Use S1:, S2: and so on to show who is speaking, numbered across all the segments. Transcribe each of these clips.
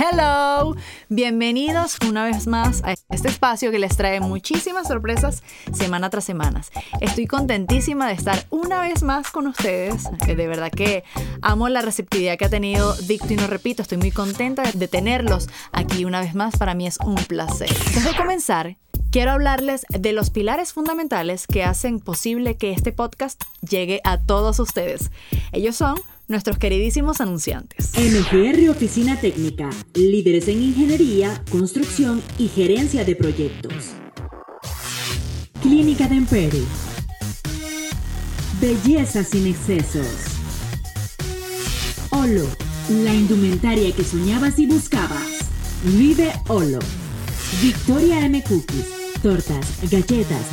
S1: Hello, bienvenidos una vez más a este espacio que les trae muchísimas sorpresas semana tras semana. Estoy contentísima de estar una vez más con ustedes. Eh, de verdad que amo la receptividad que ha tenido Dicto y no repito. Estoy muy contenta de tenerlos aquí una vez más. Para mí es un placer. Antes de comenzar, quiero hablarles de los pilares fundamentales que hacen posible que este podcast llegue a todos ustedes. Ellos son nuestros queridísimos anunciantes.
S2: MGR Oficina Técnica, líderes en ingeniería, construcción y gerencia de proyectos. Clínica de Emperi. Belleza sin excesos. Olo, la indumentaria que soñabas y buscabas. Vive Olo. Victoria M Cookies, tortas, galletas,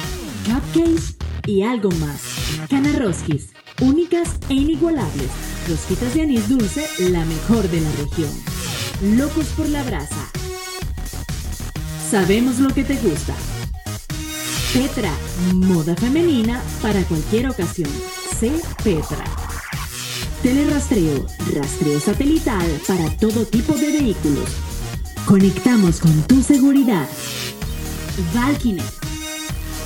S2: cupcakes y algo más. Canarroskis, únicas e inigualables rosquitas de anís dulce, la mejor de la región. Locos por la brasa. Sabemos lo que te gusta. Petra, moda femenina para cualquier ocasión. Sé Petra. Telerastreo, rastreo satelital para todo tipo de vehículos. Conectamos con tu seguridad. Valkynet.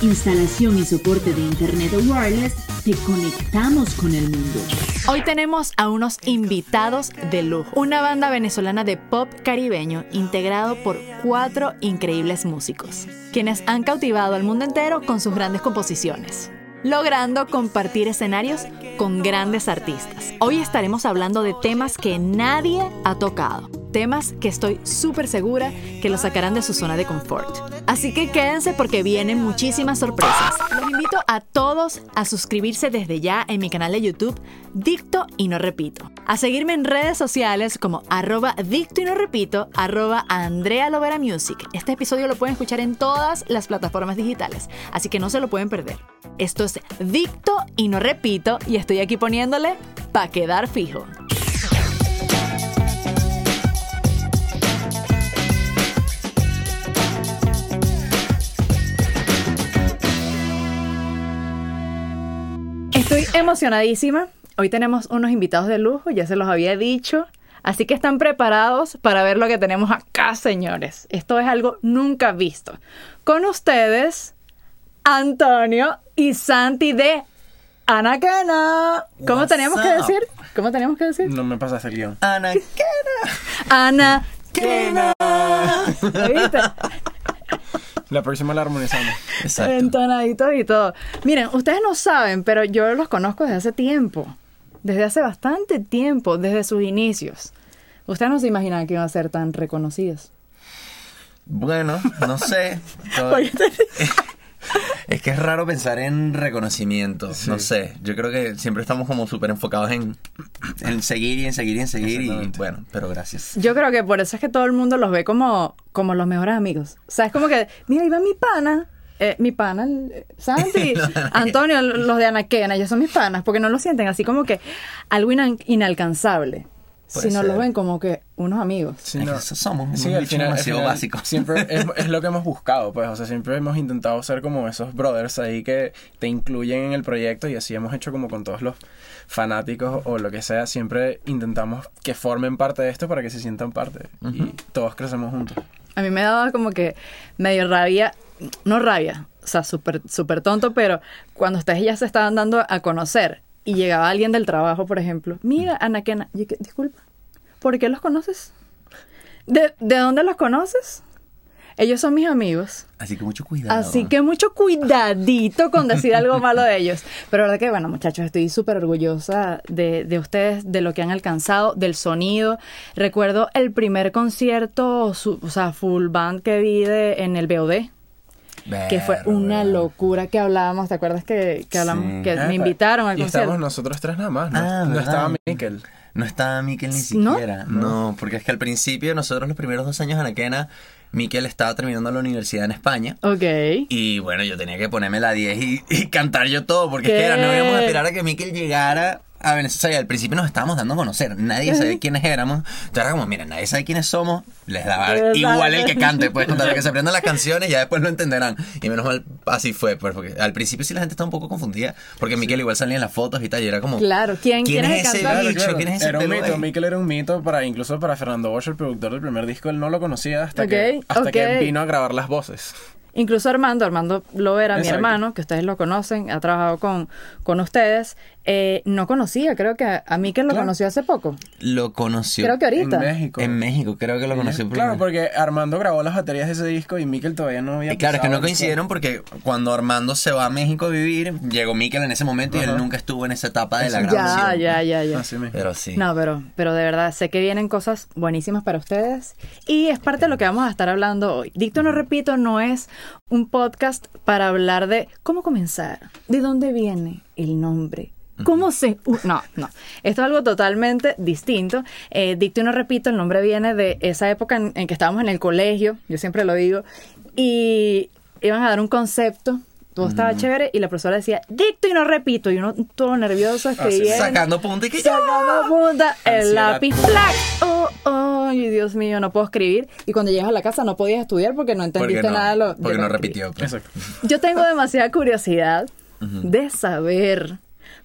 S2: Instalación y soporte de Internet wireless te conectamos con el mundo.
S1: Hoy tenemos a unos invitados de lujo, una banda venezolana de pop caribeño integrado por cuatro increíbles músicos, quienes han cautivado al mundo entero con sus grandes composiciones logrando compartir escenarios con grandes artistas. Hoy estaremos hablando de temas que nadie ha tocado, temas que estoy súper segura que los sacarán de su zona de confort. Así que quédense porque vienen muchísimas sorpresas. Invito a todos a suscribirse desde ya en mi canal de YouTube Dicto y No Repito. A seguirme en redes sociales como arroba Dicto y No Repito, arroba Andrea Lovera Music. Este episodio lo pueden escuchar en todas las plataformas digitales, así que no se lo pueden perder. Esto es Dicto y No Repito y estoy aquí poniéndole pa' quedar fijo. Estoy emocionadísima. Hoy tenemos unos invitados de lujo, ya se los había dicho. Así que están preparados para ver lo que tenemos acá, señores. Esto es algo nunca visto. Con ustedes, Antonio y Santi de Anaquena. ¿Cómo teníamos que decir? ¿Cómo teníamos que decir?
S3: No me pasas el guion.
S4: Anaquena.
S1: Anaquena. ¿Viste?
S3: La próxima la armonizamos.
S4: Exacto.
S1: Entonaditos y todo. Miren, ustedes no saben, pero yo los conozco desde hace tiempo. Desde hace bastante tiempo, desde sus inicios. Ustedes no se imaginan que iban a ser tan reconocidos.
S4: Bueno, no sé. Todo- Es que es raro pensar en reconocimiento. No sé. Yo creo que siempre estamos como súper enfocados en, en seguir y en seguir y en seguir. Y bueno, pero gracias.
S1: Yo creo que por eso es que todo el mundo los ve como, como los mejores amigos. O sea, es como que, mira, ahí va mi pana. eh, mi pana, eh, Santi, Antonio, los de Anaquena, ellos son mis panas, porque no lo sienten así como que algo inalcanzable,
S4: Puede
S1: sino los
S4: ser.
S1: ven como que unos amigos.
S3: Sí,
S4: Es
S3: no.
S4: que eso somos unos
S3: Sí, al
S4: bichos
S3: final, al
S4: demasiado
S3: final
S4: básicos.
S3: Siempre es, es lo que hemos buscado, pues. O sea, siempre hemos intentado ser como esos brothers ahí que te incluyen en el proyecto y así hemos hecho como con todos los fanáticos o lo que sea. Siempre intentamos que formen parte de esto para que se sientan parte y todos crecemos juntos.
S1: A mí me daba como que medio rabia, no rabia, o sea, súper súper tonto, pero cuando ustedes ya se estaban dando a conocer y llegaba alguien del trabajo, por ejemplo, mira, Anaquena, y que, disculpa, ¿por qué los conoces? ¿De, ¿De dónde los conoces? Ellos son mis amigos.
S4: Así que mucho cuidado.
S1: Así que mucho cuidadito con decir algo malo de ellos. Pero la verdad que, bueno, muchachos, estoy súper orgullosa de, de ustedes, de lo que han alcanzado, del sonido. Recuerdo el primer concierto, su- o sea, full band que vi de- en el BOD, que fue una locura que hablábamos. ¿Te acuerdas que, que hablamos,
S4: Sí.
S1: que
S3: Ah,
S1: me invitaron al
S3: Y
S1: concierto?
S3: estábamos nosotros tres nada más, ¿no?
S4: Ah,
S3: no estaba Mikel.
S4: No estaba Miquel ni siquiera. ¿No? porque es que al principio, nosotros los primeros dos años en Anaquena, Miquel estaba terminando la universidad en España.
S1: Ok.
S4: Y bueno, yo tenía que ponerme la 10 y, y cantar yo todo, porque es que era, no íbamos a esperar a que Miquel llegara a Venezuela y al principio nos estábamos dando a conocer. Nadie sabía quiénes éramos. Entonces era como, mira, nadie sabe quiénes somos. Les daba igual el que cante, pues, contarle que se aprendan las canciones ya después lo entenderán. Y menos mal, así fue, pues, porque al principio sí la gente estaba un poco confundida. Porque Miquel igual salía en las fotos y tal, y era como,
S1: Claro, ¿quién- quién es el
S4: ese bicho? ¿Quién es ese
S3: era un mito? Mikel era un mito para incluso para Fernando Bosch, el productor del primer disco, él no lo conocía hasta que hasta que vino a grabar las voces.
S1: Incluso Armando, Armando Lovera, mi
S3: Exacto.
S1: hermano, que ustedes lo conocen, ha trabajado con, con ustedes, eh, no conocía, creo que a, mí que lo
S3: Claro.
S1: conoció hace poco.
S4: Lo conoció
S1: Creo que ahorita.
S3: En México.
S4: en México, creo que lo conoció por
S3: Claro, porque Armando grabó las baterías de ese disco y Mikel todavía no había
S4: Y claro, es que no coincidieron porque cuando Armando se va a México a vivir, llegó Miquel en ese momento y él nunca estuvo en esa etapa de la grabación.
S1: Ya, ya, ya.
S3: Así mismo.
S4: Pero sí.
S1: No, pero, pero de verdad, sé que vienen cosas buenísimas para ustedes y es parte de lo que vamos a estar hablando hoy. Dicto no repito, no es un podcast para hablar de cómo comenzar, de dónde viene el nombre. ¿Cómo se...? uh, no, no. Esto es algo totalmente distinto. Eh, dicto y no repito, el nombre viene de esa época en, en que estábamos en el colegio, yo siempre lo digo, y iban a dar un concepto, todo estaba chévere, y la profesora decía, dicto y no repito, y uno todo nervioso escribiendo.
S4: Sacando punta y que.
S1: Sacando punta, el lápiz, ¡plac! Oh, oh, ay, Dios mío, no puedo escribir. Y cuando llegas a la casa no podías estudiar porque no
S4: Porque
S1: entendiste
S4: no,
S1: nada de lo
S4: porque no
S1: escribí.
S4: repitió. pues.
S3: Exacto.
S1: Yo tengo demasiada curiosidad de saber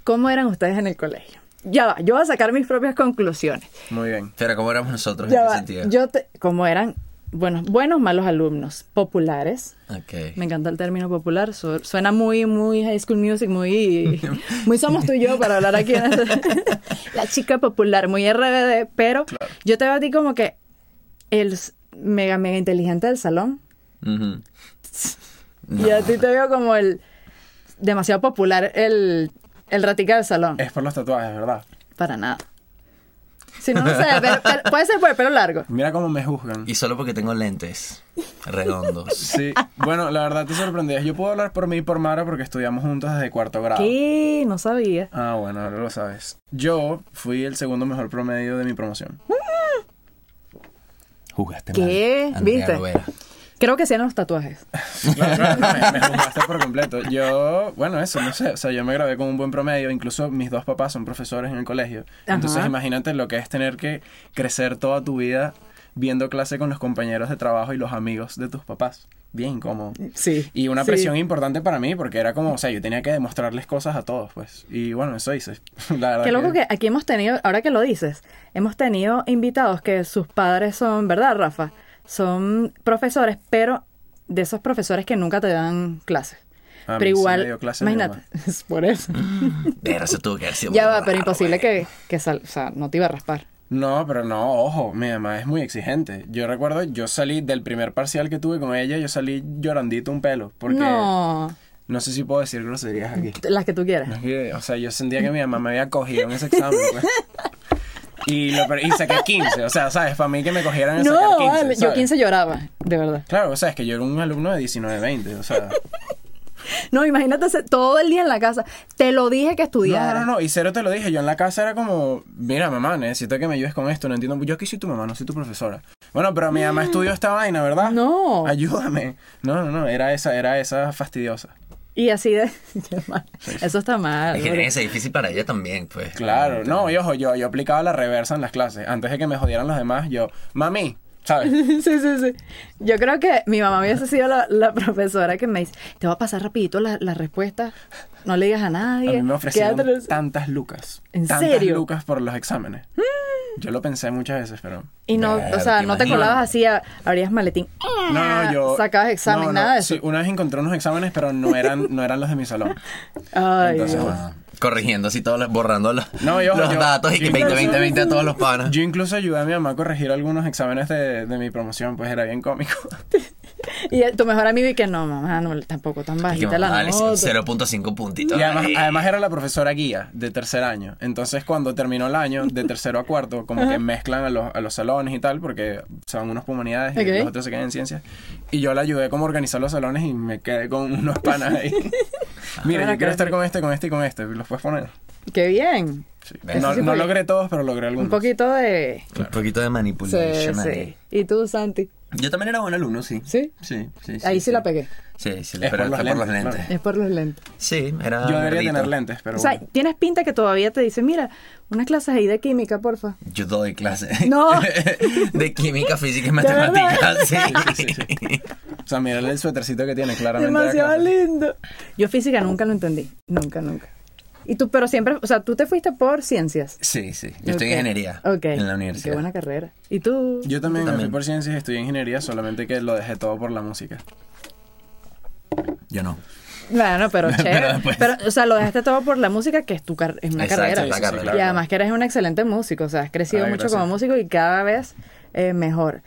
S1: cómo eran ustedes en el colegio. Ya va, yo voy a sacar mis propias conclusiones.
S3: Muy bien.
S4: Pero ¿cómo éramos nosotros
S1: Ya
S4: en qué
S1: va,
S4: sentido?
S1: yo te, como eran, bueno, buenos, malos alumnos, populares.
S4: Ok.
S1: Me encanta el término popular, su- suena muy, muy High School Music, muy, muy somos tú y yo para hablar aquí en este- la chica popular, muy RBD, pero yo te veo a ti como que el mega, mega inteligente del salón
S4: Ujú.
S1: y a ti te veo como el demasiado popular, el, el ratica del salón.
S3: Es por los tatuajes, ¿verdad?
S1: Para nada. Si no, no sé, pero- pero puede ser por el pelo largo.
S3: Mira cómo me juzgan.
S4: Y solo porque tengo lentes redondos.
S3: Sí, bueno, la verdad te sorprendías. Yo puedo hablar por mí y por Mara porque estudiamos juntos desde cuarto grado.
S1: ¿Qué? No sabía.
S3: Ah, bueno, ahora lo sabes. Yo fui el segundo mejor promedio de mi promoción.
S4: Jugaste
S1: ¿Qué?
S4: mal. Andrea
S1: ¿Viste? Creo que sean los tatuajes.
S3: Claro, claro, me, me juzgaste por completo. Yo, bueno, eso, no sé. O sea, yo me gradué con un buen promedio. Incluso mis dos papás son profesores en el colegio. Entonces, imagínate lo que es tener que crecer toda tu vida viendo clase con los compañeros de trabajo y los amigos de tus papás. Bien incómodo.
S1: Sí.
S3: Y una
S1: sí.
S3: presión importante para mí porque era como, o sea, yo tenía que demostrarles cosas a todos, pues. Y bueno, eso hice. La verdad
S1: Qué loco que aquí hemos tenido, ahora que lo dices, hemos tenido invitados que sus padres son, ¿verdad, Rafa? Son profesores, pero de esos profesores que nunca te dan clases.
S3: A mí
S1: pero
S3: sí me
S1: igual,
S3: dio clase
S1: imagínate, es por eso.
S4: Pero eso tuvo que haber sido
S1: ya va, pero imposible
S4: güey.
S1: que, que sal- o sea, no te iba a raspar.
S3: No, pero no, ojo, mi mamá es muy exigente. Yo recuerdo, yo salí del primer parcial que tuve con ella, yo salí llorandito un pelo. Porque no,
S1: No,
S3: sé si puedo decir groserías aquí.
S1: las que tú quieras.
S3: O sea, yo sentía que mi mamá me había cogido en ese examen. pues. Y, lo, y saqué 15, o sea, ¿sabes? Para mí que me cogieran en sacar
S1: No,
S3: 15.
S1: vale, yo
S3: ¿sabes?
S1: 15 lloraba, de verdad.
S3: Claro, o sea, es que yo era un alumno de 19, 20, o sea.
S1: No, imagínate todo el día en la casa. Te lo dije que
S3: No,
S1: estudiara.
S3: no, no, y cero te lo dije. Yo en la casa era como, mira, mamá, necesito que me ayudes con esto, no entiendo. Yo aquí soy tu mamá, no soy tu profesora. Bueno, pero mi mamá estudió esta vaina, ¿verdad?
S1: No.
S3: Ayúdame. No, no, no, era esa, era esa fastidiosa.
S1: Y así de... Eso está mal.
S4: Es que tiene que ser difícil para ella también, pues.
S3: Claro, no, y ojo, yo, yo aplicaba la reversa en las clases. Antes de que me jodieran los demás, yo, mami, ¿sabes?
S1: Sí, sí, sí. Yo creo que mi mamá hubiese sido la, la profesora que me dice, te voy a pasar rapidito la, la respuesta, no le digas a
S3: A
S1: nadie.
S3: mí me ofrecieron tantas lucas.
S1: ¿En
S3: tantas
S1: serio? Mm.
S3: lucas por los exámenes. Yo lo pensé muchas veces, pero...
S1: Y no,
S4: Verga,
S1: o sea,
S4: ¿te
S1: no te colabas así, a- abrías maletín.
S3: No, no, yo...
S1: Sacabas examen,
S3: no, no,
S1: nada de eso.
S3: Sí, una vez encontré unos exámenes, pero no eran, no eran los de mi salón.
S1: Ay,
S3: Entonces,
S1: Dios.
S3: bueno.
S4: Ah, corrigiendo así todos los, borrando los,
S3: No, yo-
S4: los
S3: yo-
S4: datos y que
S3: yo
S4: 20, 20,
S3: incluso-
S4: 20 a todos los panas.
S3: Yo incluso ayudé a mi mamá a corregir algunos exámenes de, de mi promoción, pues era bien cómico.
S1: Y tu mejor amigo y que no, mamá, no, tampoco tan
S4: Y que,
S1: bajita la nota.
S4: 0.5 puntitos.
S3: Y además, además era la profesora guía de tercer año. Entonces cuando terminó el año, de tercero a cuarto, como que mezclan a los, a los salones y tal, porque son unos humanidades y
S1: Ok.
S3: los otros se quedan en ciencias. Y yo la ayudé como a organizar los salones y me quedé con unos panas ahí. Mira, yo quiero estar con este, con este y con este. ¿Los puedes poner?
S1: Qué bien.
S3: Sí. No,
S1: sí
S3: no logré todos, pero logré algunos.
S1: Un poquito de...
S4: Un poquito de
S1: Sí,
S4: manipulación
S1: sí.
S4: ahí.
S1: ¿Y tú, Santi?
S4: Yo también era buen alumno, sí.
S1: ¿Sí?
S4: Sí, sí.
S1: Ahí sí, la pegué.
S4: Sí, sí,
S3: Es
S4: pero
S3: por los
S4: fue por los
S3: lentes,
S4: lentes.
S3: claro.
S1: Es por los lentes.
S4: Sí, era.
S3: Yo debería tener lentes, pero
S1: o sea,
S3: bueno.
S1: tienes pinta que todavía te dicen, mira, unas clases ahí de química, porfa.
S4: Yo doy clase.
S1: No.
S4: de química, física y matemáticas. Sí.
S3: O sea, mira el suétercito que tiene, claramente.
S1: Demasiado lindo. Yo física nunca lo entendí. Nunca, nunca. Y tú, pero siempre, o sea, tú te fuiste por ciencias.
S4: Sí, sí. Yo estoy en ingeniería.
S1: Ok.
S4: En la
S1: Qué
S4: universidad.
S1: buena carrera. ¿Y tú?
S3: Yo también, me
S4: También.
S3: fui por ciencias y estudié ingeniería, solamente que lo dejé todo por la música.
S4: Yo no.
S1: Bueno, pero chévere.
S4: después-
S1: Pero, o sea, lo dejaste todo por la música, que es tu car- es una
S4: Exacto,
S1: carrera.
S4: es la
S3: Sí, sí, sí,
S4: carrera.
S3: claro.
S1: Y además que eres un excelente músico, o sea, has crecido
S3: Ay,
S1: mucho
S3: gracias.
S1: como músico y cada vez eh, mejor.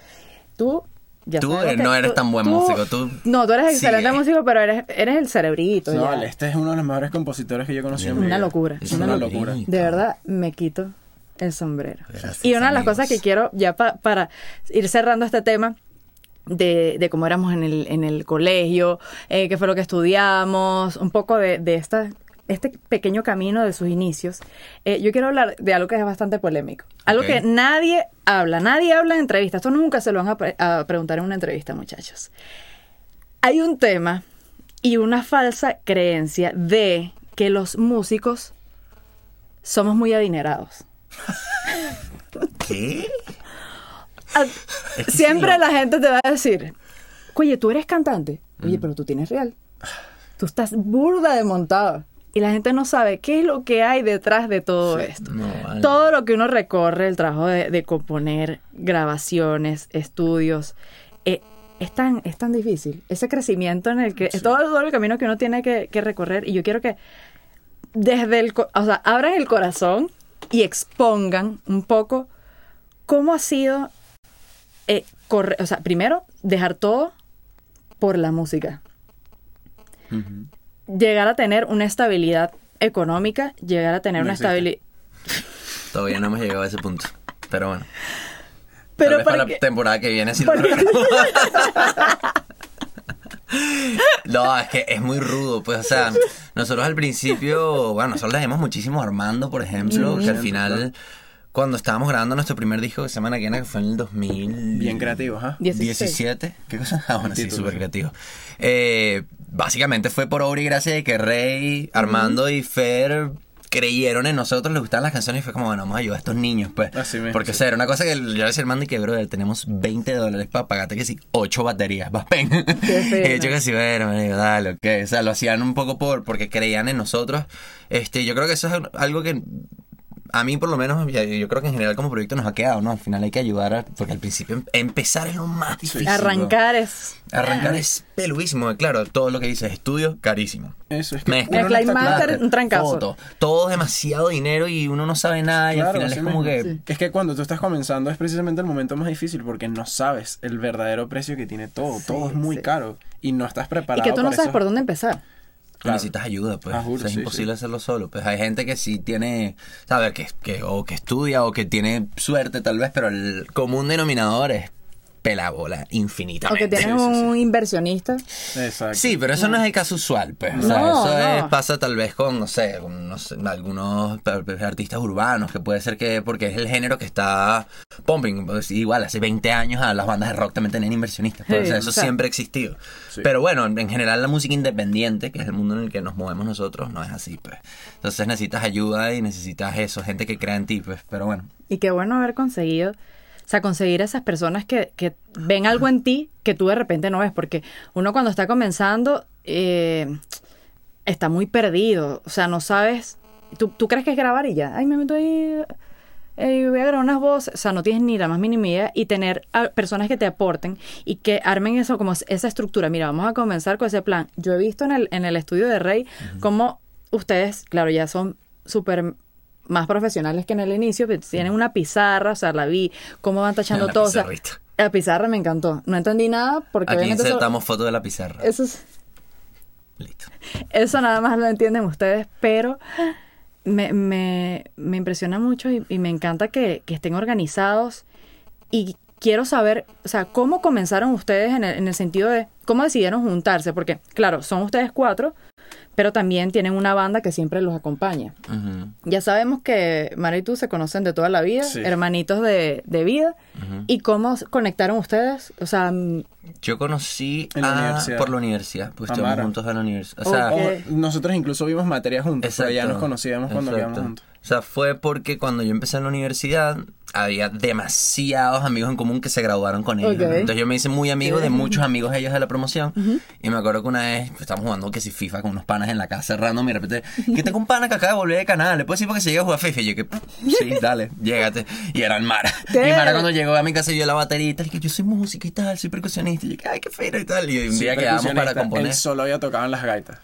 S1: Tú, ya
S4: Tú no
S1: que
S4: eres tan buen músico, tú
S1: No, tú eres excelente
S4: sigue.
S1: músico, pero eres, eres el cerebrito.
S3: No,
S1: ya.
S3: este es uno de los mejores compositores que yo conocí en mi
S1: Una
S3: vida.
S1: locura.
S3: Es
S1: Una
S3: una
S1: locura.
S3: locura.
S1: De verdad, me quito el sombrero.
S4: Gracias,
S1: y una de las
S4: amigos.
S1: cosas que quiero, ya pa- para ir cerrando este tema, de, de cómo éramos en el, en el colegio, eh, qué fue lo que estudiamos, un poco de, de esta, este pequeño camino de sus inicios, eh, yo quiero hablar de algo que es bastante polémico. Algo que nadie habla, nadie habla en entrevistas. Esto nunca se lo van a, pre- a preguntar en una entrevista, muchachos. Hay un tema y una falsa creencia de que los músicos somos muy adinerados.
S4: ¿Qué?
S1: Siempre la gente te va a decir, oye, tú eres cantante, oye, pero tú tienes real. Tú estás burda de montado. Y la gente no sabe qué es lo que hay detrás de todo esto.
S4: No, vale.
S1: Todo lo que uno recorre, el trabajo de, de componer, grabaciones, estudios, eh, es, tan, es tan difícil. Ese crecimiento en el que... Es todo, todo el camino que uno tiene que, que recorrer. Y yo quiero que desde el... O sea, abran el corazón y expongan un poco cómo ha sido... eh, corre- o sea, primero, dejar todo por la música.
S4: Ujú.
S1: Llegar a tener una estabilidad económica, llegar a tener
S3: No
S1: una estabilidad...
S4: Todavía no hemos llegado a ese punto. Pero bueno.
S1: Pero
S4: Tal vez para
S1: para
S4: la
S1: que-
S4: temporada que viene sí lo logramos. No, es que es muy rudo, pues, o sea, nosotros al principio, bueno, nosotros le debemos muchísimo a Armando, por ejemplo, que al final, cuando estábamos grabando nuestro primer disco que se llama Naquena, que fue en el 2000...
S3: Bien creativos, ¿ah?
S1: 16.
S4: 17. ¿Qué cosa? Ah, bueno, sí, súper
S3: sí.
S4: creativo. Eh, básicamente fue por obra y gracia de que Rey, Armando y Fer creyeron en nosotros, les gustaban las canciones y fue como, bueno, vamos a ayudar a estos niños, pues.
S3: Así mismo,
S4: Porque, o sea, era una cosa que yo le decía a Armando y que, brother, tenemos 20 dólares para pagarte que sí, 8 baterías, vas pen. Y de hecho
S1: fino.
S4: que sí, bueno, me digo, dale, ok. O sea, lo hacían un poco por porque creían en nosotros. Este, yo creo que eso es algo que a mí por lo menos, y yo creo que en general como proyecto nos ha quedado, ¿no? Al final hay que ayudar, a- porque al principio em- empezar es lo más difícil. ¿no?
S1: Arrancar es...
S4: Arrancar es peluísimo, claro, todo lo que dices, estudio, carísimo.
S3: Eso es que
S4: Mezcla,
S3: no
S1: y
S3: está claro.
S1: master, un trancazo.
S4: Foto, todo es demasiado dinero y uno no sabe nada y al
S3: Claro,
S4: final es como que...
S1: Sí.
S3: Es que cuando tú estás comenzando es precisamente el momento más difícil porque no sabes el verdadero precio que tiene todo. todo es muy
S1: sí.
S3: caro y no estás
S1: Y
S3: preparado.
S1: que tú no
S3: para
S1: sabes
S3: eso.
S1: por dónde empezar.
S3: Claro.
S4: Necesitas ayuda, pues.
S3: Ah, juro,
S4: O sea, es
S3: sí,
S4: imposible
S3: sí.
S4: hacerlo solo. Pues hay gente que sí tiene, ¿sabes? Que, que, o que estudia o que tiene suerte tal vez, pero el común denominador es pelabola
S1: O
S4: infinitamente.
S1: que tienes
S3: sí, sí.
S1: un inversionista.
S3: Exacto.
S4: Sí, pero eso no es el caso usual, pues. O sea,
S1: No,
S4: eso es-
S1: no.
S4: pasa tal vez con, no sé, con no sé, algunos artistas urbanos, que puede ser que, porque es el género que está pumping. Pues, igual, hace 20 años a las bandas de rock también tenían inversionistas. pues,
S1: Sí,
S4: o sea, eso
S1: o sea.
S4: siempre ha existido.
S3: Sí.
S4: Pero bueno, en general la música independiente, que es el mundo en el que nos movemos nosotros, no es así, pues. Entonces necesitas ayuda y necesitas eso, gente que crea en ti, pues. Pero bueno.
S1: Y qué bueno haber conseguido, o sea, conseguir esas personas que, que ven algo en ti que tú de repente no ves, porque uno cuando está comenzando eh, está muy perdido, o sea, no sabes, tú, tú crees que es grabar y ya, ay, me meto ahí, eh, voy a grabar unas voces, o sea, no tienes ni la más mínima idea y tener a personas que te aporten y que armen eso como esa estructura. Mira, vamos a comenzar con ese plan. Yo he visto en el, en el estudio de Rey cómo ustedes, claro, ya son súper más profesionales que en el inicio, tienen una pizarra, o sea, la vi, cómo van tachando todo. o sea, la pizarra me encantó. No entendí nada porque
S4: Aquí insertamos fotos de la pizarra.
S1: eso, es-
S4: Listo.
S1: eso nada más lo entienden ustedes, pero me, me, me impresiona mucho y, y me encanta que, que estén organizados y quiero saber, o sea, cómo comenzaron ustedes en el, en el sentido de cómo decidieron juntarse, porque claro, son ustedes cuatro, pero también tienen una banda que siempre los acompaña. Ya sabemos que Mara y tú se conocen de toda la vida,
S3: Sí.
S1: hermanitos de, de vida. ¿Y cómo conectaron ustedes? O sea, mm,
S4: Yo conocí
S3: En la
S4: a-
S3: universidad.
S4: por la universidad, pues
S3: A
S4: estuvimos juntos en la universidad. O sea,
S3: nosotros incluso vimos materia juntos, pero ya
S4: Exacto.
S3: nos conocíamos cuando
S4: Exacto.
S3: quedamos juntos.
S4: O sea, fue porque cuando yo empecé en la universidad había demasiados amigos en común que se graduaron con ellos. Entonces yo me hice muy amigo de muchos amigos de ellos de la promoción. Y me acuerdo que una vez pues, estábamos jugando que si FIFA con unos panas en la casa random y de repente, que tengo un pana que acaba de volver de canal, le puedo decir porque se llega a jugar FIFA. Y yo que, sí, dale, llégate. Y eran Mara.
S1: ¿Qué?
S4: Y Mara cuando llegó a mi casa y vio la batería y tal, y que yo soy música y tal, soy percusionista. Y yo que, ay, qué fino y tal. Y un
S3: Sí,
S4: día quedamos para componer.
S3: Él solo había tocado en las gaitas.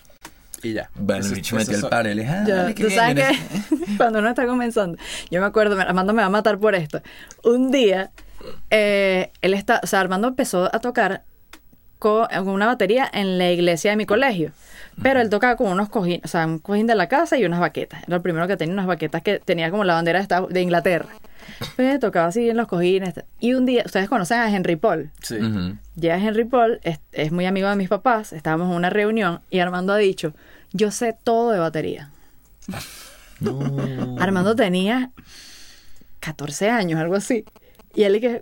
S3: Y ya.
S4: Bueno,
S3: Eso-
S4: el bicho metió el
S3: so-
S4: par y le dije, ah,
S1: tú sabes que cuando uno está comenzando, yo me acuerdo, Armando me va a matar por esto. Un día, eh, él está, o sea, Armando empezó a tocar con, con una batería en la iglesia de mi colegio. Pero él tocaba con unos cojines, o sea, un cojín de la casa y unas baquetas. Era el primero que tenía unas baquetas que tenía como la bandera de, Estados- de Inglaterra. Pues tocaba así en los cojines. Y un día, ustedes conocen a Henry Paul.
S3: Sí.
S4: Ujú.
S1: Llega Henry Paul, es, es muy amigo de mis papás, estábamos en una reunión y Armando ha dicho, yo sé todo de batería.
S4: No.
S1: Armando tenía 14 años, algo así. Y él y que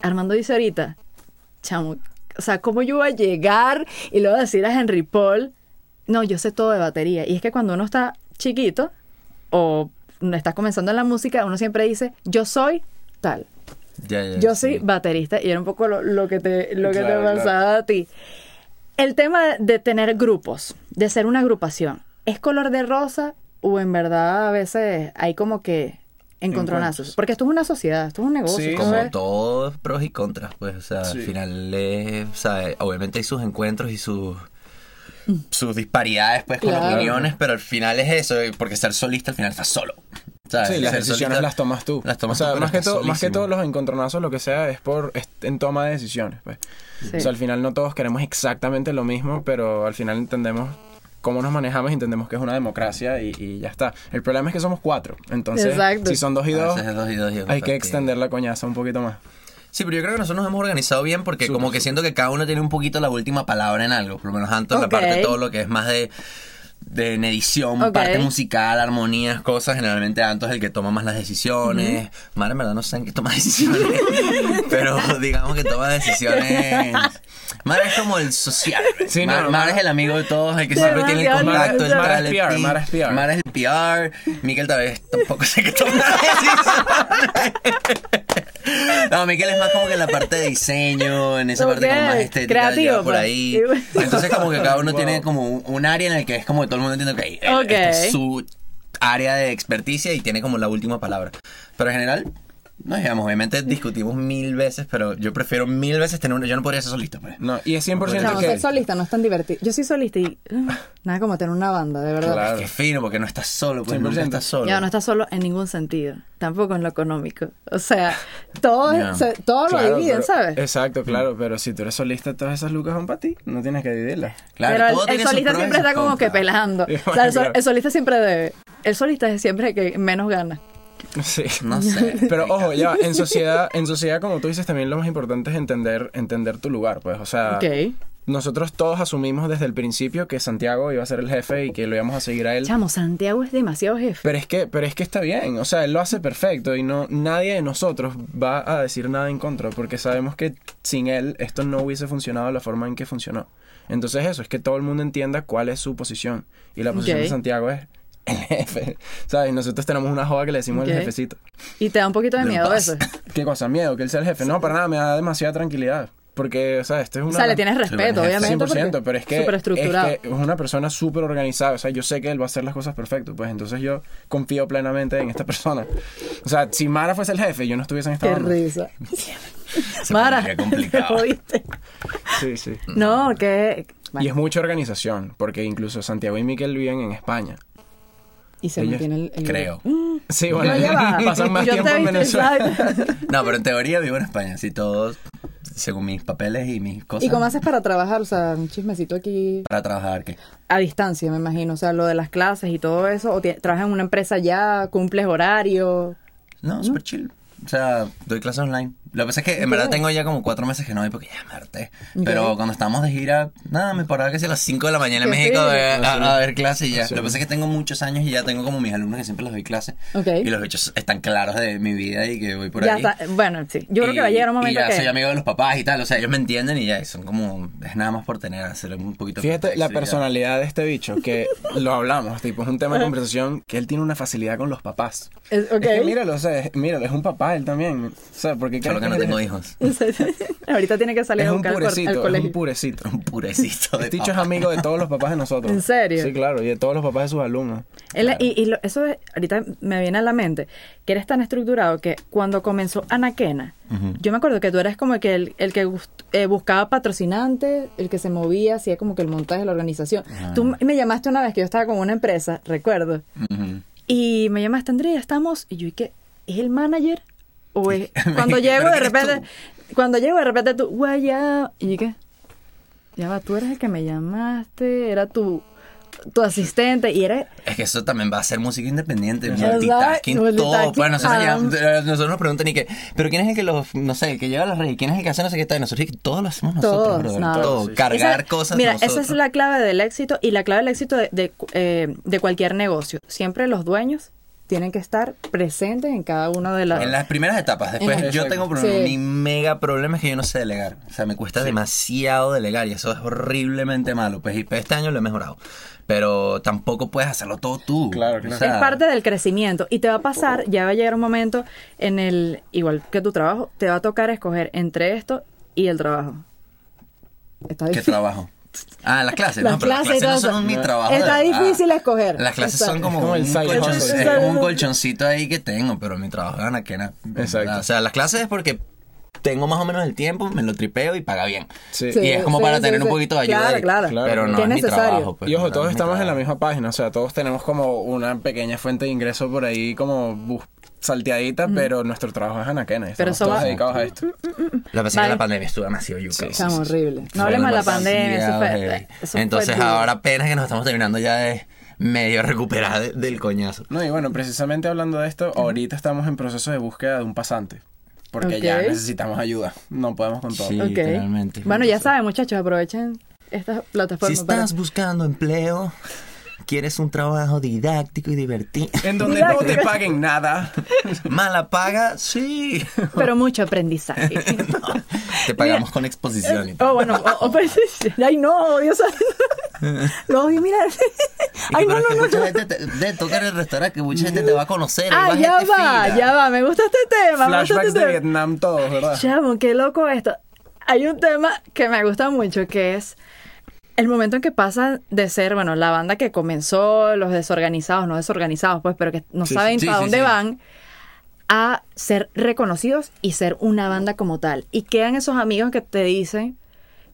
S1: Armando dice ahorita, chamo, o sea, ¿cómo yo voy a llegar y a decir a Henry Paul, no, yo sé todo de batería? Y es que cuando uno está chiquito o estás comenzando en la música, uno siempre dice, yo soy tal.
S4: Ya, ya,
S1: Yo
S4: sí.
S1: soy baterista y era un poco lo, lo que te, lo que
S3: Claro,
S1: te pasaba a ti. El tema de, tener grupos, de ser una agrupación, ¿es color de rosa o en verdad a veces hay como que encontronazos? Porque esto es una sociedad, esto es un negocio.
S3: Sí.
S4: Como todos pros y contras, pues, o sea,
S3: Sí.
S4: al final, es, o sea, obviamente hay sus encuentros y sus sus disparidades, pues, con
S1: Claro.
S4: opiniones, pero al final es eso, porque ser solista al final estás solo. ¿sabes?
S3: Sí, las
S4: Ser
S3: decisiones
S4: solista-
S3: las tomas tú.
S4: Las tomas
S3: o sea,
S4: tú,
S3: más que, todo, más que todos los encontronazos, lo que sea, es por es en toma de decisiones. Pues.
S1: Sí.
S3: O sea, al final no todos queremos exactamente lo mismo, pero al final entendemos cómo nos manejamos y entendemos que es una democracia y, y ya está. El problema es que somos cuatro. Entonces,
S1: Exacto.
S3: si son dos y dos,
S4: dos y dos y es
S3: hay que extender la coñaza un poquito más.
S4: Sí, pero yo creo que nosotros nos hemos organizado bien porque como que siento que cada uno tiene un poquito la última palabra en algo. Por lo menos Anton,
S1: Ok.
S4: la parte de todo lo que es más de, de en edición,
S1: Ok.
S4: parte musical, armonías, cosas. Generalmente Anton es el que toma más las decisiones. Mara, en verdad, no sé en qué toma decisiones. pero digamos que toma decisiones... Mara es como el social.
S3: Sí,
S4: Mar-
S3: no,
S4: es el amigo de todos, el que siempre tiene el contacto, el.
S3: Mara es PR. Mara es PR.
S4: Mara es el PR. Miquel tal vez tampoco sé qué toma decisiones. No, Miquel es más como que en la parte de diseño, en esa parte como más estética,
S1: creativo,
S4: por
S1: pues.
S4: ahí. Entonces como que cada uno
S3: Wow.
S4: tiene como un, un área en el que es como todo el mundo entiende que eh,
S1: Ok.
S4: esta es su área de experticia y tiene como la última palabra. Pero en general, nos digamos, obviamente discutimos mil veces, pero yo prefiero mil veces tener una... Yo no podría ser solista, pues.
S3: No, y es 100%
S1: Chamo,
S3: que...
S1: ser solista no es tan divertido. Yo soy solista y uh, nada como tener una banda, de verdad.
S3: Claro.
S4: Qué fino, porque no estás solo, pues
S3: 100%.
S4: nunca estás solo.
S1: Ya no estás solo en ningún sentido, tampoco en lo económico. O sea, todo,
S4: Ya.
S1: se- todo
S3: Claro,
S1: lo dividen,
S3: pero-
S1: ¿sabes?
S3: Exacto, claro, pero si tú eres solista, todas esas lucas son para ti, no tienes que dividirlas.
S4: Claro,
S1: Pero
S4: todo
S1: el, el
S4: tiene sus
S1: solista siempre está como que pelando.
S3: Sí,
S1: O sea, el, sol-
S3: claro.
S1: el solista siempre debe. El solista es siempre el que menos gana.
S3: Sí.
S4: No sé.
S3: Pero ojo, ya, en sociedad, en sociedad, como tú dices, también lo más importante es entender, entender tu lugar, pues. O sea,
S1: Ok.
S3: nosotros todos asumimos desde el principio que Santiago iba a ser el jefe y que lo íbamos a seguir a él.
S1: Chamo, Santiago es demasiado jefe.
S3: Pero es que, pero es que está bien, o sea, él lo hace perfecto y no, nadie de nosotros va a decir nada en contra, porque sabemos que sin él esto no hubiese funcionado de la forma en que funcionó. Entonces eso, es que todo el mundo entienda cuál es su posición. Y la posición de Santiago es el jefe. ¿Sabes? Nosotros tenemos una joda que le decimos el jefecito.
S1: Y te da un poquito de miedo eso.
S3: ¿Qué cosa? ¿Miedo? ¿Que él sea el jefe? No, para nada, me da demasiada tranquilidad. Porque, o sea, esto es una...
S1: O sea, le tienes respeto, obviamente.
S3: 100%,
S1: porque
S3: pero es que, es que es una persona súper organizada. O sea, yo sé que él va a hacer las cosas perfecto. Pues entonces yo confío plenamente en esta persona. O sea, si Mara fuese el jefe, yo no estuviese en esta
S1: Qué
S3: banda.
S1: risa.
S4: Se
S1: Mara, te
S4: complicado.
S1: jodiste.
S3: Sí, sí.
S1: No, que...
S3: Y es mucha organización, porque incluso Santiago y Miquel viven en España.
S1: Y se
S3: ellos-
S1: mantiene el... el-
S4: Creo.
S3: Sí, bueno,
S1: No,
S3: pasan más
S1: Yo
S3: tiempo en Venezuela.
S4: No, pero en teoría vivo en España, así todos, según mis papeles y mis cosas.
S1: ¿Y cómo haces para trabajar? O sea, un chismecito aquí
S4: Para trabajar, ¿qué?
S1: a distancia, me imagino. O sea, lo de las clases y todo eso. ¿O trabajas en una empresa ya? ¿Cumples horario?
S4: No, súper chill. O sea, doy clases online. Lo que pasa es que en verdad tengo ya como cuatro meses que no voy porque ya me harté. Pero cuando estábamos de gira, nada, me paraba que sea a las 5 de la mañana en México
S1: fino.
S4: a, a-
S3: Ah,
S4: a ver clase y ya.
S3: Sí.
S4: Lo que pasa es que tengo muchos años y ya tengo como mis alumnos que siempre les doy clase.
S1: Ok.
S4: Y los bichos están claros de mi vida y que voy por
S1: ya
S4: ahí.
S1: está. Bueno, sí. Yo creo
S4: Y-
S1: que va a llegar un momento
S4: y ya
S1: que.
S4: soy amigo de los papás y tal, o sea, ellos me entienden y ya, y son como, es nada más por tener, hacer un poquito de
S3: Fíjate la personalidad de este bicho, que lo hablamos, tipo, es un tema de conversación que él tiene una facilidad con los papás.
S1: Es- ok.
S3: Es que míralo, o sea, es- míralo, es un papá él también. O sea, porque
S4: Solo que no tengo hijos.
S1: Ahorita tiene que salir
S3: Es
S1: a
S3: un
S1: buscar al
S3: purecito, es un purecito.
S4: Un purecito de
S3: bicho es amigo de todos los papás de nosotros.
S1: ¿En serio?
S3: Sí, claro, y de todos los papás de sus alumnos.
S1: Él- y, y lo- eso es- ahorita me viene a la mente que eres tan estructurado que cuando comenzó Anaquena, yo me acuerdo que tú eres como que el, el que eh, buscaba patrocinantes, el que se movía, hacía como que el montaje de la organización. Tú me llamaste una vez que yo estaba con una empresa, recuerdo, y me llamaste, Andrea, estamos, y yo, ¿y qué? ¿Es el manager? Es, cuando llego
S4: ¿Pero
S1: de repente, cuando llego de repente tú, y ¿qué? Ya va, tú eres el que me llamaste, era tu, tu asistente, y era,
S4: Es que eso también va a ser música independiente, multitasking, todo. Pues nosotros, llegamos- eh, nosotros nos preguntan y que, pero ¿quién es el que los, no sé, el que lleva las redes? ¿Quién es el que hace no sé qué tal? Nosotros todos lo hacemos nosotros,
S1: Todos, nada.
S4: todo.
S3: Sí, sí.
S4: Cargar
S1: Esa-
S4: cosas
S1: Mira,
S4: nosotros.
S1: esa es la clave del éxito y la clave del éxito de, de, eh, de cualquier negocio. Siempre los dueños tienen que estar presentes en cada una de las...
S4: En las primeras etapas, después yo tengo problema,
S1: Sí.
S4: mi mega problema es que yo no sé delegar. O sea, me cuesta demasiado delegar y eso es horriblemente malo. Pues y este año lo he mejorado. Pero tampoco puedes hacerlo todo tú.
S3: Claro, claro.
S4: O sea,
S1: es parte del crecimiento y te va a pasar, ya va a llegar un momento en el, igual que tu trabajo, te va a tocar escoger entre esto y el trabajo. Está
S4: ¿Qué trabajo? Ah, las clases.
S1: Las
S4: no, pero
S1: clases
S4: las no son mi trabajo.
S1: Está difícil escoger.
S4: Las clases
S1: Exacto.
S4: son como, un, colchon- es colchoncito ahí que tengo, pero mi trabajo es anaquena.
S3: Exacto.
S4: O sea, las clases es porque tengo más o menos el tiempo, me lo tripeo y paga bien.
S3: Sí.
S1: Sí.
S4: y es como
S1: sí,
S4: para
S1: sí,
S4: tener un poquito de ayuda.
S1: Claro,
S4: ahí.
S1: claro.
S4: Pero no
S1: Que
S4: es
S1: es
S4: mi
S1: necesario.
S4: trabajo. pues,
S3: y ojo, todos estamos en la misma página, o sea, todos tenemos como una pequeña fuente de ingreso por ahí como bus- salteadita, pero nuestro trabajo es anaquena.
S1: Pero
S3: Estamos todos
S1: va-
S3: dedicados a esto.
S4: Lo que pasa es que la pandemia estuvo demasiado yuca.
S3: Sí, sí,
S1: Estamos horrible. No hablemos de la pandemia. Eso fue,
S4: heavy.
S1: eso fue
S4: Entonces ahora apenas que nos estamos terminando ya de medio recuperar de- del coñazo.
S3: No, y bueno, precisamente hablando de esto, ahorita estamos en proceso de búsqueda de un pasante. Porque ya necesitamos ayuda. No podemos con todo.
S4: Sí.
S1: Ok.
S4: literalmente.
S1: Bueno, ya saben, muchachos, aprovechen estas
S4: Si
S1: plataformas para...
S4: estás buscando empleo, quieres un trabajo didáctico y divertido.
S3: En donde no te paguen nada.
S4: Mala paga, sí.
S1: Pero mucho aprendizaje.
S4: Te pagamos con exposición y todo.
S1: Oh, bueno, oh, oh, pues, ay, no, Dios Lo odio, mira. Ay, no, no, no.
S4: mucha
S1: no.
S4: gente te, de tocar el restaurante, que mucha gente te va a conocer.
S1: Ah,
S4: va
S1: ya
S4: gente
S1: va,
S4: fina.
S1: ya va. Me gusta este tema. me gusta
S3: Flashbacks
S1: este
S3: de
S1: tema.
S3: Vietnam todos, ¿verdad?
S1: Chamo, qué loco esto. Hay un tema que me gusta mucho que es el momento en que pasa de ser, bueno, la banda que comenzó, los desorganizados, no desorganizados, pues, pero que no
S3: Sí,
S1: saben
S4: sí,
S1: para
S4: sí,
S1: dónde van, a ser reconocidos y ser una banda como tal. Y quedan esos amigos que te dicen,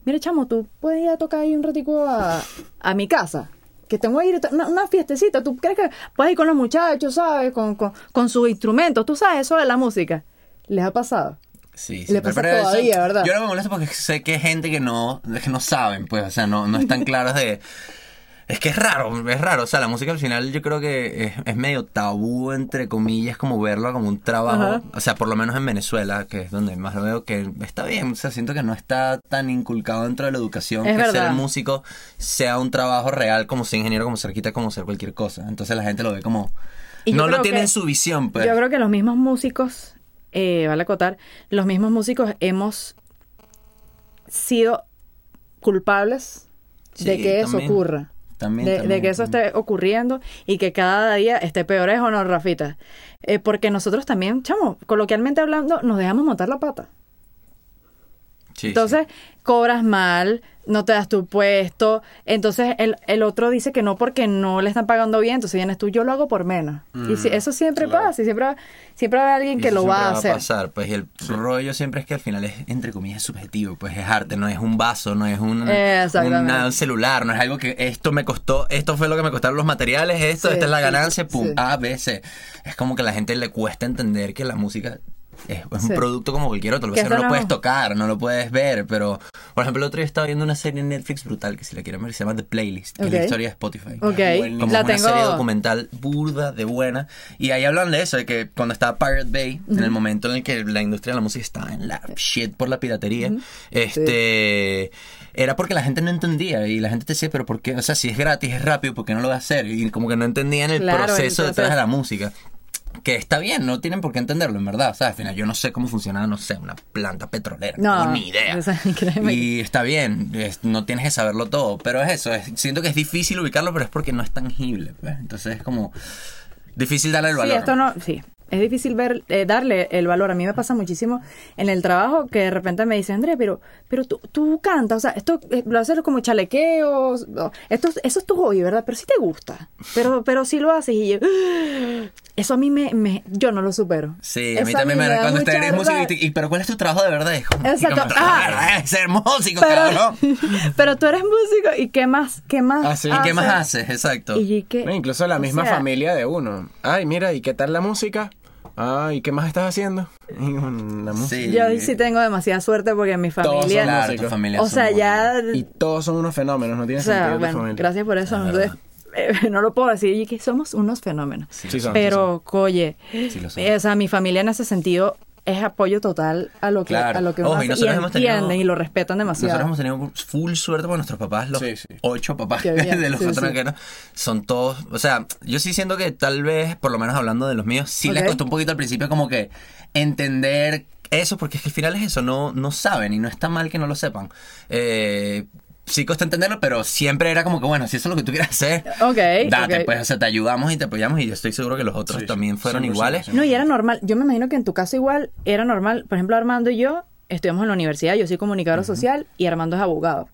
S1: mira, chamo, tú puedes ir a tocar ahí un ratico a, a mi casa. Que tengo ahí una, una fiestecita. ¿Tú crees que puedes ir con los muchachos, sabes? Con, con, con sus instrumentos. ¿Tú sabes eso de la música? ¿Les ha pasado?
S4: Sí,
S1: Le
S4: sí,
S1: pasa
S4: pero eso-
S1: todavía, ¿verdad?
S4: Yo no me molesto porque sé que hay gente que no, que no saben, pues, o sea, no, no están claros de... Es que es raro, es raro, o sea, la música al final yo creo que es, es medio tabú, entre comillas, como verlo como un trabajo,
S1: Ajá.
S4: o sea, por lo menos en Venezuela, que es donde más lo veo, que está bien, o sea, siento que no está tan inculcado dentro de la educación
S1: Es
S4: que ser músico sea un trabajo real, como ser ingeniero, como ser arquitecto, como ser cualquier cosa, entonces la gente lo ve como...
S1: Y
S4: no lo tiene en su visión, pues.
S1: Yo creo que los mismos músicos, eh, vale acotar, los mismos músicos hemos sido culpables de que eso ocurra.
S4: También,
S1: de, que eso esté ocurriendo y que cada día esté peor, ¿es o no, Rafita? Eh, porque nosotros también, chamo, coloquialmente hablando, nos dejamos montar la pata.
S4: Sí, sí.
S1: Entonces, cobras mal, no te das tu puesto. Entonces, el, el otro dice que no porque no le están pagando bien. Entonces, vienes tú, yo lo hago por menos. y si- eso siempre
S3: claro.
S1: pasa. Y siempre, siempre va a haber alguien
S4: Y
S1: que lo va a hacer.
S4: pasar, pues y el rollo siempre es que al final es, entre comillas, subjetivo, pues es arte, no es un vaso, no es un,
S1: Exactamente.
S4: una- un celular, no es algo que esto me costó, esto fue lo que me costaron los materiales, esto,
S1: Sí,
S4: esta es la ganancia, pum,
S1: sí.
S4: A, B, C. Es como que a la gente le cuesta entender que la música es, es
S1: Sí.
S4: un producto como cualquier otro, que no lo
S1: no-
S4: puedes tocar, no lo puedes ver, pero Por ejemplo, el otro día estaba viendo una serie en Netflix brutal que si la quieren ver se llama The Playlist, que es la historia de Spotify.
S1: Ok,
S4: Como
S1: la
S4: una
S1: tengo.
S4: serie documental burda, de buena. Y ahí hablan de eso, de que cuando estaba Pirate Bay, en el momento en el que la industria de la música estaba en la shit por la piratería, este era porque la gente no entendía y la gente te decía, pero ¿por qué? O sea, si es gratis, es rápido, ¿por qué no lo va a hacer? Y como que no entendían el
S1: Claro, el
S4: proceso detrás de
S1: proceso.
S4: la música. Que está bien, no tienen por qué entenderlo, en verdad. O sea, al final yo no sé cómo funciona, no sé, una planta petrolera. No, tengo ni idea.
S1: o sea,
S4: Y está bien, es- no tienes que saberlo todo. Pero es eso, es- siento que es difícil ubicarlo, pero es porque no es tangible. pues. Entonces es como difícil darle el valor.
S1: Sí, esto no, sí. Es difícil ver, eh, darle el valor. A mí me pasa muchísimo en el trabajo que de repente me dice, André, pero, pero tú, tú cantas, o sea, esto eh, lo haces como chalequeos, esto, eso es tu hobby, ¿verdad? Pero sí te gusta. Pero, pero sí lo haces y yo, eso a mí me, me yo no lo supero.
S4: Sí, a mí también me cuando
S1: mucha
S4: eres músico y, te- y- pero ¿cuál es tu trabajo de verdad? Y
S1: Exacto.
S4: como, trabajo de
S1: Ah.
S4: verdad es ser músico,
S1: Pero,
S4: cabrón.
S1: pero tú eres músico y qué más, qué más.
S3: Ah, sí.
S4: ¿Y qué más
S1: haces?
S4: Exacto.
S3: Incluso la
S1: O
S3: misma
S1: sea,
S3: familia de uno. Ay, mira, ¿y qué tal la música? Ay, ¿qué más estás haciendo? Y La música.
S4: Sí.
S1: Yo sí tengo demasiada suerte porque mi
S3: Todos son
S1: familia...
S4: Claro, tu
S3: músicos.
S4: familia
S1: o sea,
S4: son
S1: ya...
S3: Y todos son unos fenómenos, no tiene
S1: O sea,
S3: sentido tu
S1: bueno,
S3: familia.
S1: gracias por eso. Entonces, eh, no lo puedo decir, y que somos unos fenómenos.
S4: Sí,
S3: Sí son,
S1: Pero, oye,
S4: Sí lo son.
S1: eh, o sea, mi familia en ese sentido es apoyo total a lo que,
S4: Claro.
S1: a lo que uno
S4: Ojo, y
S1: y,
S4: tenido-
S1: entienden y lo respetan demasiado.
S4: Nosotros hemos tenido full suerte porque nuestros papás, los
S3: Sí, sí.
S4: ocho papás
S1: bien,
S4: de los
S1: sí,
S4: otros
S1: sí.
S4: que no, son todos, o sea, yo sí siento que tal vez, por lo menos hablando de los míos, sí les costó un poquito al principio como que entender eso, porque es que al final es eso, no, no saben y no está mal que no lo sepan. Eh, sí costó entenderlo, pero siempre era como que, bueno, si eso es lo que tú quieres hacer,
S1: Ok,
S4: date,
S1: ok.
S4: pues, o sea, te ayudamos y te apoyamos y yo estoy seguro que los otros
S3: Sí,
S4: también fueron
S3: 100%,
S4: iguales.
S1: No, y era normal. Yo me imagino que en tu caso igual era normal. Por ejemplo, Armando y yo estudiamos en la universidad. Yo soy comunicador social y Armando es abogado.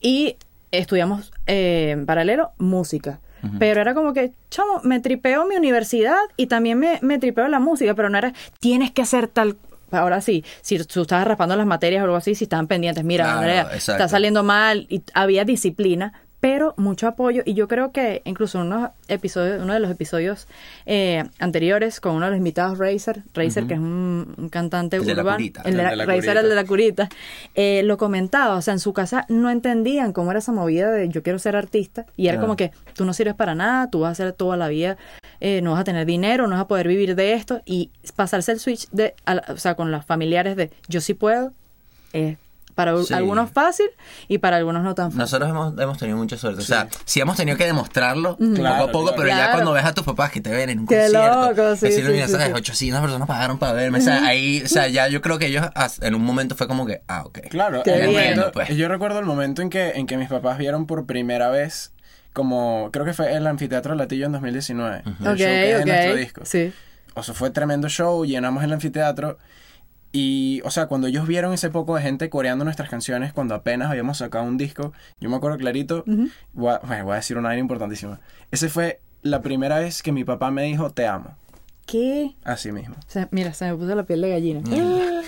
S1: Y estudiamos eh, en paralelo música. Pero era como que, chamo, me tripeo mi universidad y también me, me tripeo la música, pero no era, tienes que hacer tal. Ahora sí, si tú estabas raspando las materias o algo así, si estaban pendientes, mira,
S4: Claro,
S1: Andrea,
S4: exacto.
S1: está saliendo mal y había disciplina, pero mucho apoyo. Y yo creo que incluso en unos episodios, uno de los episodios eh, anteriores con uno de los invitados, Razer, Razer, que es un, un cantante
S4: El de la
S1: urbano,
S4: curita.
S1: el de
S3: El
S1: la-
S3: la
S1: Razer,
S3: curita.
S1: el de la curita, eh, lo comentaba. O sea, en su casa no entendían cómo era esa movida de yo quiero ser artista. Y era como que tú no sirves para nada, tú vas a hacer toda la vida, eh, no vas a tener dinero, no vas a poder vivir de esto. Y pasarse el switch de, a o sea, con los familiares de yo sí puedo, eh, para
S4: Sí.
S1: algunos fácil y para algunos no tan fácil.
S4: Nosotros hemos, hemos tenido mucha suerte. O sea, sí hemos tenido que demostrarlo poco
S3: Claro,
S4: a poco,
S3: claro.
S4: pero ya
S1: Claro.
S4: cuando ves a tus papás que te ven en un
S1: Qué
S4: concierto,
S1: loco, sí,
S4: decirle,
S1: sí,
S4: mira,
S1: sí,
S4: ¿sabes?
S1: sí.
S4: 800 personas pagaron para verme. O sea, ahí, o sea, ya yo creo que ellos en un momento fue como que, ah, ok.
S3: Claro,
S1: Qué
S3: el
S1: bien.
S3: momento-
S4: Pues.
S3: yo recuerdo el momento en que, en que mis papás vieron por primera vez, como creo que fue el Anfiteatro Latillo en 2019, el show
S1: Ok,
S3: que es de nuestro disco.
S1: Sí.
S3: O sea, fue tremendo show, llenamos el anfiteatro. Y, o sea, cuando ellos vieron ese poco de gente coreando nuestras canciones, cuando apenas habíamos sacado un disco, yo me acuerdo clarito, voy, a, bueno, voy a decir una vaina importantísima. Ese fue la primera vez que mi papá me dijo, te amo.
S1: ¿Qué?
S3: Así mismo.
S1: O sea, mira, se me puso la piel de gallina.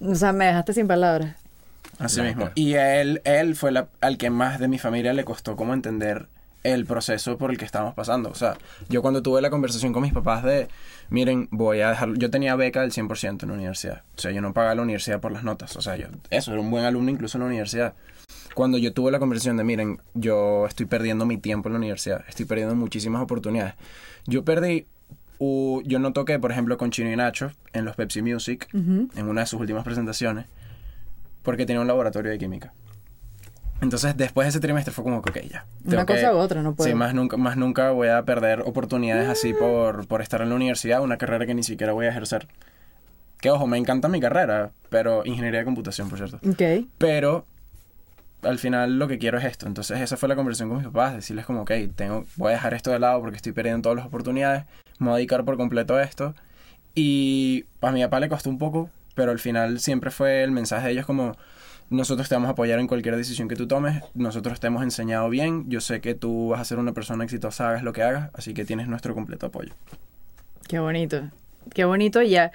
S1: O sea, me dejaste sin palabras.
S3: Así mismo. Y él, él fue la- al que más de mi familia le costó como entender el proceso por el que estábamos pasando. O sea, yo cuando tuve la conversación con mis papás de, miren, voy a dejar, yo tenía beca del 100% en la universidad. O sea, yo no pagaba la universidad por las notas. O sea, yo, eso, era un buen alumno incluso en la universidad. Cuando yo tuve la conversación de, miren, yo estoy perdiendo mi tiempo en la universidad, estoy perdiendo muchísimas oportunidades. Yo perdí, yo no toqué, por ejemplo, con Chino y Nacho en los Pepsi Music, en una de sus últimas presentaciones porque tenía un laboratorio de química. Entonces, después de ese trimestre fue como que, ok, ya.
S1: Una
S3: que-
S1: cosa u otra, no puedo.
S3: Sí, más nunca, más nunca voy a perder oportunidades así por, por estar en la universidad, una carrera que ni siquiera voy a ejercer. Que ojo, me encanta mi carrera, pero ingeniería de computación, por cierto.
S1: Ok.
S3: Pero al final lo que quiero es esto. Entonces, esa fue la conversación con mis papás, decirles como, ok, tengo, voy a dejar esto de lado porque estoy perdiendo todas las oportunidades, me voy a dedicar por completo a esto. Y a mi papá le costó un poco, pero al final siempre fue el mensaje de ellos como, nosotros te vamos a apoyar en cualquier decisión que tú tomes, nosotros te hemos enseñado bien, yo sé que tú vas a ser una persona exitosa, hagas lo que hagas, así que tienes nuestro completo apoyo.
S1: Qué bonito. Qué bonito ya.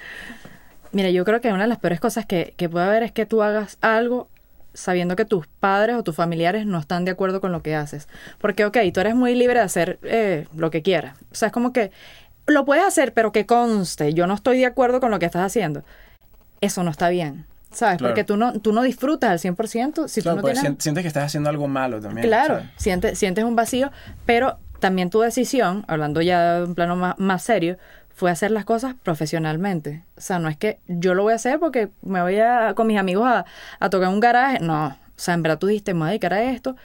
S1: Mira, yo creo que una de las peores cosas que, que puede haber es que tú hagas algo sabiendo que tus padres o tus familiares no están de acuerdo con lo que haces. Porque, ok, tú eres muy libre de hacer eh, lo que quieras. O sea, es como que lo puedes hacer, pero que conste, yo no estoy de acuerdo con lo que estás haciendo. Eso no está bien. ¿Sabes?
S3: Claro.
S1: Porque tú no, tú no disfrutas al 100% si
S3: Claro,
S1: tú no
S3: pues,
S1: tienes...
S3: sien- sientes que estás haciendo algo malo también.
S1: Claro, sientes, sientes un vacío, pero también tu decisión, hablando ya de un plano más, más serio, fue hacer las cosas profesionalmente. O sea, no es que yo lo voy a hacer porque me voy a, con mis amigos a, a tocar un garaje. No, o sea, en verdad tú dijiste, me voy a dedicar a esto.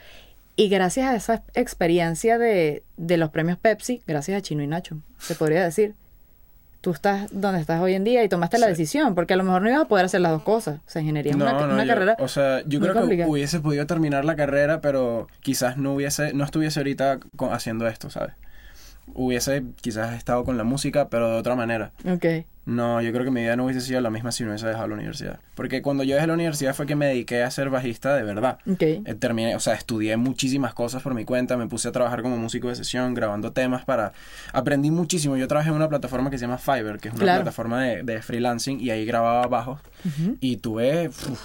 S1: Y gracias a esa experiencia de, de los premios Pepsi, gracias a Chino y Nacho, se podría decir, tú estás donde estás hoy en día y tomaste la decisión, porque a lo mejor no ibas a poder hacer las dos cosas. O sea, ingeniería es una,
S3: No, no,
S1: una
S3: yo-
S1: carrera.
S3: O sea, yo creo que hubiese podido terminar la carrera, pero quizás no hubiese, no estuviese ahorita haciendo esto, ¿sabes? Hubiese quizás estado con la música, pero de otra manera.
S1: Ok.
S3: No, yo creo que mi vida no hubiese sido la misma si no hubiese dejado la universidad. Porque cuando yo dejé la universidad fue que me dediqué a ser bajista de verdad.
S1: Ok.
S3: Eh, terminé, o sea, estudié muchísimas cosas por mi cuenta, me puse a trabajar como músico de sesión, grabando temas para... Aprendí muchísimo. Yo trabajé en una plataforma que se llama Fiverr, que es una
S1: Claro.
S3: plataforma de, de freelancing, y ahí grababa bajos. Y tuve... uf,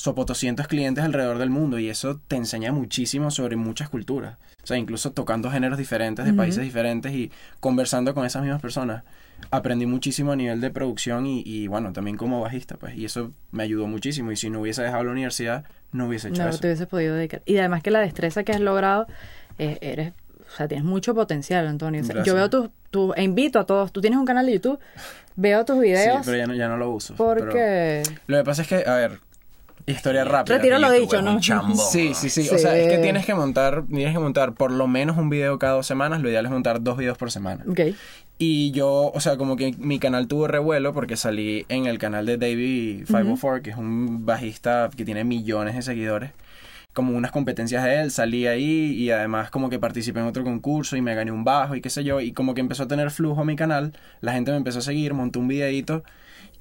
S3: sopotoscientos clientes alrededor del mundo y eso te enseña muchísimo sobre muchas culturas. O sea, incluso tocando géneros diferentes de países diferentes y conversando con esas mismas personas. Aprendí muchísimo a nivel de producción y, y, bueno, también como bajista, pues. Y eso me ayudó muchísimo. Y si no hubiese dejado la universidad, no hubiese hecho
S1: No
S3: eso.
S1: te hubieses podido dedicar. Y además que la destreza que has logrado, eh, eres, o sea, tienes mucho potencial, Antonio. O sea, yo veo tus, tu, e invito a todos, tú tienes un canal de YouTube, veo tus
S3: Sí,
S1: videos,
S3: pero ya no, ya no lo uso. pero-
S1: porque...
S3: Lo que pasa es que, a ver, historia rápida.
S1: Retiro lo
S4: YouTube
S1: dicho, ¿no?
S4: chambón,
S3: Sí, sí, sí,
S1: Sí.
S3: O sea, es que tienes que montar, tienes que montar por lo menos un video cada dos semanas. Lo ideal es montar dos videos por semana.
S1: Ok,
S3: Y yo, o sea, como que mi canal tuvo revuelo porque salí en el canal de Davey 504, que es un bajista que tiene millones de seguidores. Como unas competencias de él, salí ahí y además como que participé en otro concurso y me gané un bajo y qué sé yo. Y como que empezó a tener flujo mi canal, la gente me empezó a seguir, monté un videito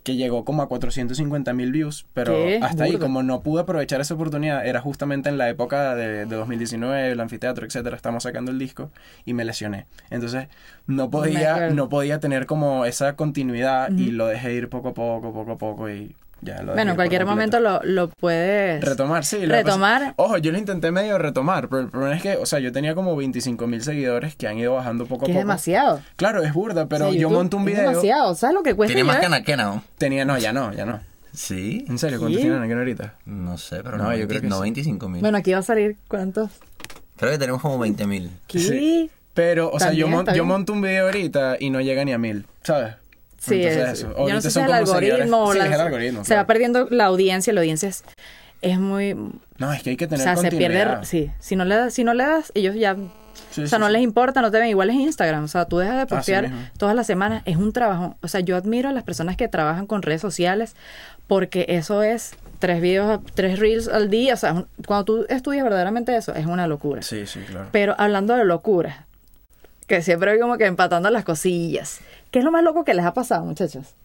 S3: que llegó como a 450 mil views, pero
S1: ¿Qué?
S3: hasta ahí, como no pude aprovechar esa oportunidad, era justamente en la época de, de 2019, el anfiteatro, etcétera, estamos sacando el disco y me lesioné. Entonces, no podía, no podía tener como esa continuidad y lo dejé ir poco a poco, poco a poco y ya lo dejé
S1: bueno, en cualquier momento lo, lo puedes...
S3: Retomar, sí.
S1: Retomar.
S3: Ojo, yo lo intenté medio retomar, pero el problema es que, o sea, yo tenía como 25 mil seguidores que han ido bajando poco a
S1: Que es
S3: poco.
S1: demasiado.
S3: Claro, es burda, pero
S1: O sea,
S3: yo monto un
S1: es
S3: video.
S1: demasiado, ¿sabes lo que cuesta?
S4: Tiene más
S1: ya?
S4: que ¿no?
S3: Tenía, no, ya no, ya no.
S4: Sí.
S3: ¿En serio? ¿Cuántos
S1: ¿Sí?
S3: tienen aquí ahorita?
S4: No sé, pero
S3: No,
S4: no,
S3: yo
S4: 20
S3: creo que
S4: no
S3: sí.
S4: 25 mil.
S1: Bueno, aquí va a salir, ¿cuántos?
S4: Creo que tenemos como 20 mil.
S1: ¿Qué?
S3: Sí. Pero, o sea, yo, mon- yo monto un video ahorita y no llega ni a mil, ¿sabes?
S1: Sí, es-
S3: eso.
S1: yo no sé si es el algoritmo o
S3: Sí, es el algoritmo.
S1: Se va
S3: claro.
S1: perdiendo la audiencia, la audiencia es, es muy...
S3: No, es que hay que
S1: O
S3: tener
S1: sea, se pierde... Sí, si no le das, si no le das ellos ya...
S3: Sí,
S1: o sea,
S3: sí,
S1: no les importa, no te ven. Igual es Instagram. O sea, tú dejas de postear todas las semanas. Es un trabajo. O sea, yo admiro a las personas que trabajan con redes sociales porque eso es tres videos, tres reels al día. O sea, cuando tú estudias verdaderamente eso, es una locura.
S3: Sí, sí, claro.
S1: Pero hablando de locura, que siempre como que empatando las cosillas. ¿Qué es lo más loco que les ha pasado, muchachos?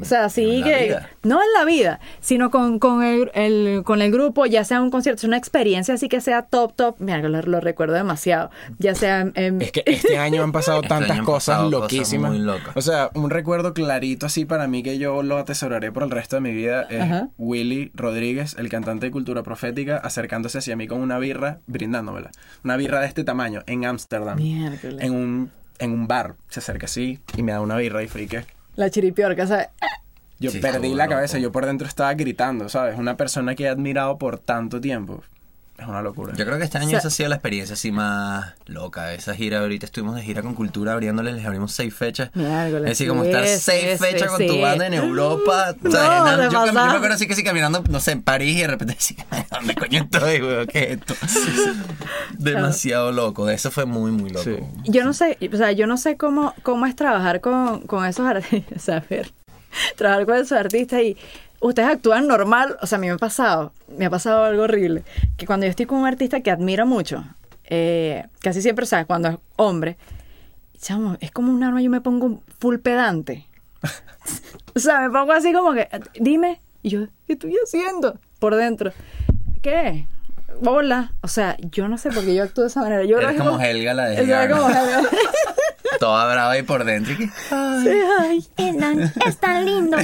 S1: O sea, sí que...
S4: vida.
S1: No en la vida, sino con, con, el, el- con el grupo, ya sea un concierto, una experiencia así que sea top, top. Mira, lo, lo recuerdo demasiado. Ya sea en...
S3: Es que este año han pasado
S4: Este
S3: tantas
S4: han
S3: cosas
S4: pasado cosas
S3: loquísimas.
S4: muy locas.
S3: O sea, un recuerdo clarito así para mí que yo lo atesoraré por el resto de mi vida es
S1: Ajá.
S3: Willy Rodríguez, el cantante de Cultura Profética, acercándose hacia mí con una birra, brindándomela. Una birra de este tamaño en Ámsterdam. En un, en un bar. Se acerca así y me da una birra y frique.
S1: La chiripiorca, ¿sabes?
S3: Yo
S4: Sí,
S3: perdí la
S4: loco.
S3: cabeza, yo por dentro estaba gritando, ¿sabes? Una persona que he admirado por tanto tiempo. Es una locura.
S4: Yo creo que este año
S1: O sea-
S4: esa ha sido la experiencia así más loca. Esa gira, ahorita estuvimos de gira con Cultura abriéndoles, les abrimos seis fechas. Es decir, como estar seis fechas con
S1: sí.
S4: tu banda en Europa. Yo, me acuerdo así que sí caminando, no sé, en París y de repente así, ¿dónde coño estoy, weón? ¿Qué es esto? Demasiado loco. Eso fue muy, muy loco.
S3: Sí.
S1: Yo no sé, o sea, yo no sé cómo, cómo es trabajar con, con esos artistas, o sea, ver, trabajar con esos artistas y ustedes actúan normal, o sea, a mí me ha pasado, me ha pasado algo horrible, que cuando yo estoy con un artista que admiro mucho, eh, casi siempre, o sea, cuando es hombre, chamo, es como un arma, yo me pongo full pedante. o sea, me pongo así como que, dime, y yo, ¿qué estoy haciendo? Por dentro. ¿Qué? Hola. O sea, yo no sé por qué yo actúo de esa manera. Yo
S4: Eres
S1: que
S4: como Helga, la de Helga,
S1: como. Helga.
S4: Toda brava y por dentro. y que,
S1: Sí, ay.
S5: Es tan, es tan lindo.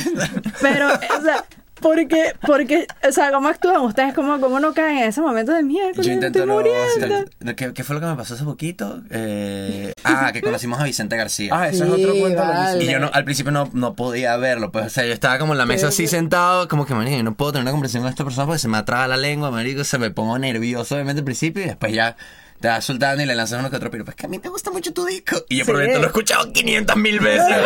S1: Pero, o sea, Porque, porque, o sea, ¿cómo actúan ustedes? ¿Cómo, cómo no caen en ese momento de mierda?
S4: Yo intento
S1: estoy
S4: no hacer- ¿Qué, qué fue lo que me pasó hace poquito? Eh, ah, que conocimos a Vicente García.
S3: Ah, ese
S1: Sí,
S3: es otro cuento
S1: vale.
S4: Y yo no, al principio no, no podía verlo, pues, o sea, yo estaba como en la mesa así sentado, como que, marico, yo no puedo tener una conversación con esta persona porque se me atraba la lengua, marico, se me pongo nervioso obviamente al principio y después ya te vas soltando y le lanzas uno que otro, pero pues que a mí me gusta mucho tu disco. Y yo por
S1: Sí.
S4: dentro lo he escuchado 500 mil veces.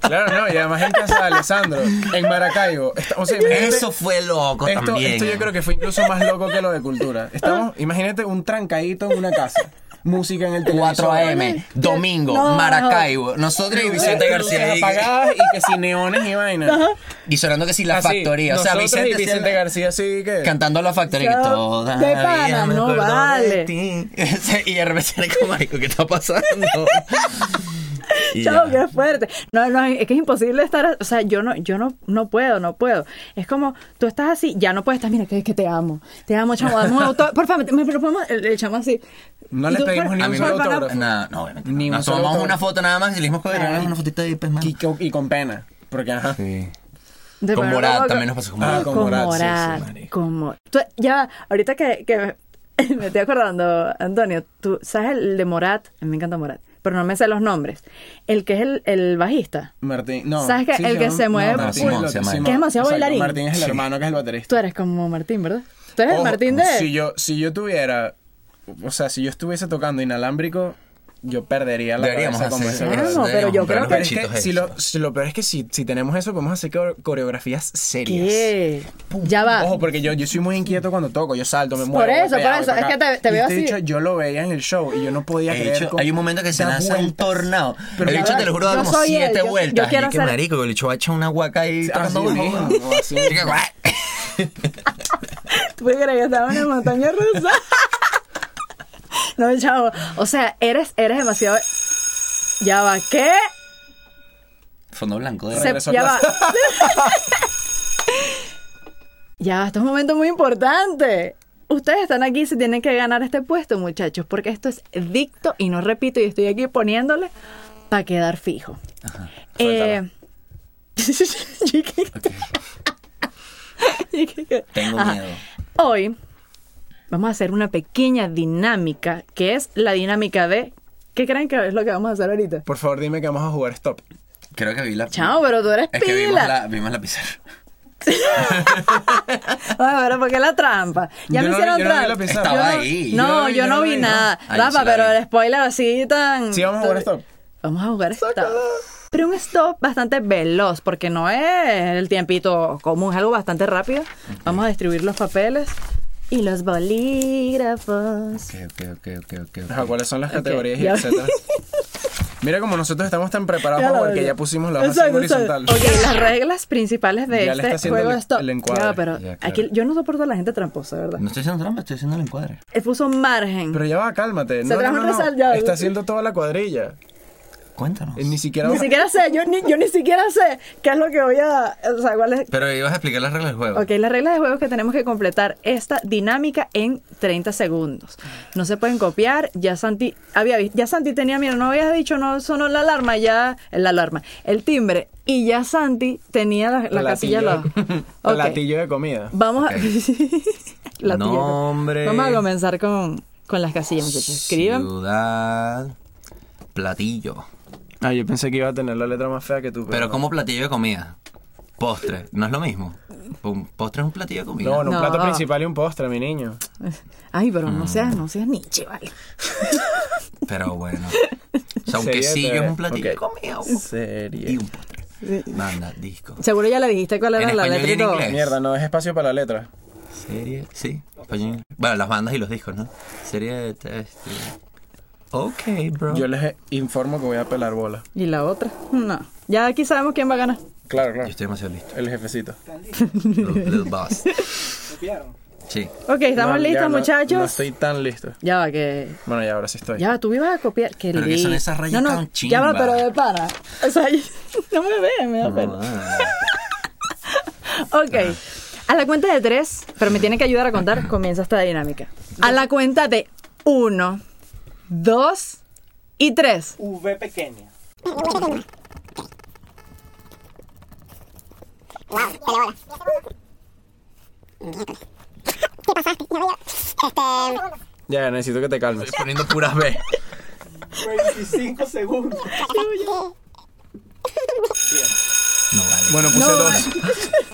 S3: Claro, no, y además en casa de Alessandro, en Maracaibo. O sea,
S4: Eso fue loco
S3: esto,
S4: también.
S3: esto yo creo que fue incluso más loco que lo de cultura. Estamos, imagínate un trancadito en una casa. Música en el
S4: 4
S3: televisor.
S4: AM, domingo,
S1: No.
S4: Maracaibo, nosotros y Vicente García.
S3: Apagadas y que si neones y vainas.
S4: Y sonando que sí, la
S3: Así,
S4: factoría. O sea, Vicente,
S3: y Vicente García sí que...
S4: Cantando la factoría
S1: Ya,
S4: todavía
S1: de pana, no vale.
S4: de ti. y de repente era como, marico, ¿qué está pasando? Ya.
S1: qué fuerte. No, no, es que es imposible estar, o sea, yo no, yo no, no puedo, no puedo. Es como, tú estás así, ya no puedes estar, mira, que, que te amo, te amo, chamo, dame un auto, por favor, me, podemos, el, el chamo así.
S3: No le pedimos ni
S4: A
S3: un solo autógrafo.
S4: No, no, obviamente.
S3: Ni
S4: no.
S3: un
S4: Nos tomamos
S3: autógrafo.
S4: una foto nada más y le dijimos que una fotita de pues, man.
S3: Y, con- y con pena. Porque, ajá.
S4: Sí.
S1: de
S4: Con Morat también nos pasó con
S3: Ah,
S4: Morat.
S3: con
S1: con
S3: Morat,
S1: con Morat. Tú- ya, ahorita que, que me estoy acordando, Antonio, tú sabes el de Morat, a mí me encanta Morat, pero no me sé los nombres. El que es el, el bajista.
S3: Martín, no.
S1: ¿Sabes que
S3: sí,
S1: el que se mueve-
S3: Martín
S4: Simón.
S1: Que es demasiado
S3: Exacto,
S1: bailarín.
S3: Martín es el
S4: Sí.
S3: hermano que es el baterista.
S1: Tú eres como Martín, ¿verdad? Tú eres el Martín de...
S3: Si yo, si yo tuviera, o sea, si yo estuviese tocando inalámbrico, yo perdería la
S4: Deberíamos
S3: cabeza como
S4: hacer
S3: ese
S1: Claro,
S3: brother.
S1: pero yo creo que-
S3: Pero es que si lo, si lo peor es que si, si tenemos eso, podemos hacer core- coreografías serias.
S1: ¿Qué? Ya va.
S3: Ojo, porque yo, yo soy muy inquieto cuando toco, yo salto, me muevo.
S1: Por eso, por eso, es que te- te veo
S3: este
S1: así.
S3: bicho, yo lo veía en el show y yo no podía
S4: De
S3: creer.
S4: hecho,
S3: cómo
S4: hay un momento que se
S3: da
S4: lanza un
S3: vueltas.
S4: tornado.
S3: Pero
S4: el bicho te lo juro da como
S1: soy él,
S4: siete
S1: yo- yo
S4: vueltas.
S1: quiero
S4: y que
S1: ser-
S4: marico, el bicho va a echar una guaca ahí tocando.
S1: ¿Tú crees que estaba en la montaña rusa? no, chavo. O sea, eres, eres demasiado... Ya va, ¿qué?
S4: Fondo blanco de
S3: Regreso
S1: ya va. ya va, esto es un momento muy importante. Ustedes están aquí y se tienen que ganar este puesto, muchachos, porque esto es dicto y no repito y estoy aquí poniéndole para quedar fijo. Eh,
S4: Tengo
S1: Ajá.
S4: miedo.
S1: Hoy vamos a hacer una pequeña dinámica que es la dinámica de... ¿Qué creen que es lo que vamos a hacer ahorita?
S3: Por favor, dime que vamos a jugar stop.
S4: Creo que vi la.
S1: Chao, pero tú eres
S4: Es que vimos
S1: pila.
S4: la, vimos la pizarra.
S1: Ay, pero ¿por qué la trampa? Ya
S3: Yo
S1: me
S3: no-
S1: hicieron
S3: yo no vi
S1: trampa.
S3: la pizarra.
S1: Yo
S4: Estaba
S1: no-
S4: ahí.
S1: No,
S3: Yo no vi,
S1: yo
S3: yo
S1: no vi
S3: vi,
S1: nada.
S4: ¿no? Ah, yo
S1: Rafa,
S4: sí
S1: pero
S4: vi.
S1: el spoiler así tan...
S3: Sí, vamos a jugar stop.
S1: Vamos a jugar stop. Pero un stop bastante veloz, porque no es el tiempito común, es algo bastante rápido. Vamos a distribuir los papeles y los bolígrafos.
S4: Ok, ok, ok, ok, ok.
S3: Ajá, ¿Cuáles son las categorías y etcétera? Mira como nosotros estamos tan preparados
S1: Ya
S3: para
S1: lo
S3: jugar que
S1: veo.
S3: ya pusimos la
S1: exacto.
S3: horizontal.
S1: Ok, las reglas principales de
S3: Ya le está
S1: este juego
S3: el-
S1: stop.
S3: el encuadre.
S1: Ya, pero
S4: Ya, claro.
S1: aquí yo no soporto a la gente tramposa, ¿verdad?
S4: No estoy haciendo trampa, estoy haciendo el encuadre.
S1: Él puso margen.
S3: Pero ya va, cálmate.
S1: Se
S3: No, no,
S1: trajo
S3: no,
S1: un
S3: no. Está haciendo toda la cuadrilla.
S4: Cuéntanos.
S3: Eh, Ni siquiera...
S1: Ni siquiera sé, yo ni, yo ni siquiera sé qué es lo que voy a... O sea, cuál es...
S4: Pero ibas a explicar las reglas del juego.
S1: Ok, la regla de juego es que tenemos que completar esta dinámica en 30 segundos. No se pueden copiar. Ya Santi había visto, ya Santi tenía miedo, no habías dicho, no sonó la alarma, ya la alarma, el timbre y ya Santi tenía la, la casilla al lado. Ok.
S3: Platillo de comida.
S1: Vamos a
S4: Ok.
S1: Latillo.
S4: Nombre.
S1: Vamos a comenzar con, con las casillas, muchachos. Escriban.
S4: Ciudad. Platillo.
S3: Ah, yo pensé que iba a tener la letra más fea que tú.
S4: Pero
S3: no.
S4: como platillo de comida. Postre. ¿No es lo mismo? Un postre es un platillo de comida.
S3: No, no, un
S1: No.
S3: plato principal y un postre, mi niño.
S1: Ay, pero no
S4: Mm.
S1: seas, no seas Nietzsche, vale.
S4: Pero bueno. O sea, un quesillo es un platillo de
S3: Ok.
S4: comida. un-
S3: Serie.
S4: Y un postre. Banda, disco.
S1: Seguro ya le dijiste cuál era
S4: ¿En
S1: la
S4: español
S1: letra
S4: y
S1: y
S4: en
S1: todo.
S4: inglés?
S3: Mierda, no es espacio para la letra.
S4: Serie, sí. español. Bueno, las bandas y los discos, ¿no? Serie de este. Ok, bro.
S3: Yo les informo que voy a pelar bola.
S1: ¿Y la otra? No. Ya aquí sabemos quién va a ganar.
S3: Claro,
S4: Yo
S3: claro.
S4: estoy demasiado listo.
S3: El jefecito.
S4: Little boss. Sí.
S1: Ok, ¿estamos
S3: No,
S1: listos,
S3: no-
S1: muchachos?
S3: No estoy tan listo.
S1: Ya va, que...
S3: Bueno, ya ahora sí estoy.
S1: Ya va, tú ibas a copiar. Que
S4: Pero que son esas rayas
S1: no, no,
S4: tan
S1: Ya va, pero de pana. O sea, no me ve, me da pena. Ok. A la cuenta de tres, pero me tienen que ayudar a contar, comienza esta dinámica. A la cuenta de uno, dos y tres.
S3: V pequeña. Ya, necesito que te calmes.
S4: Estoy poniendo puras B.
S5: 25 segundos.
S4: No vale.
S3: Bueno, puse dos.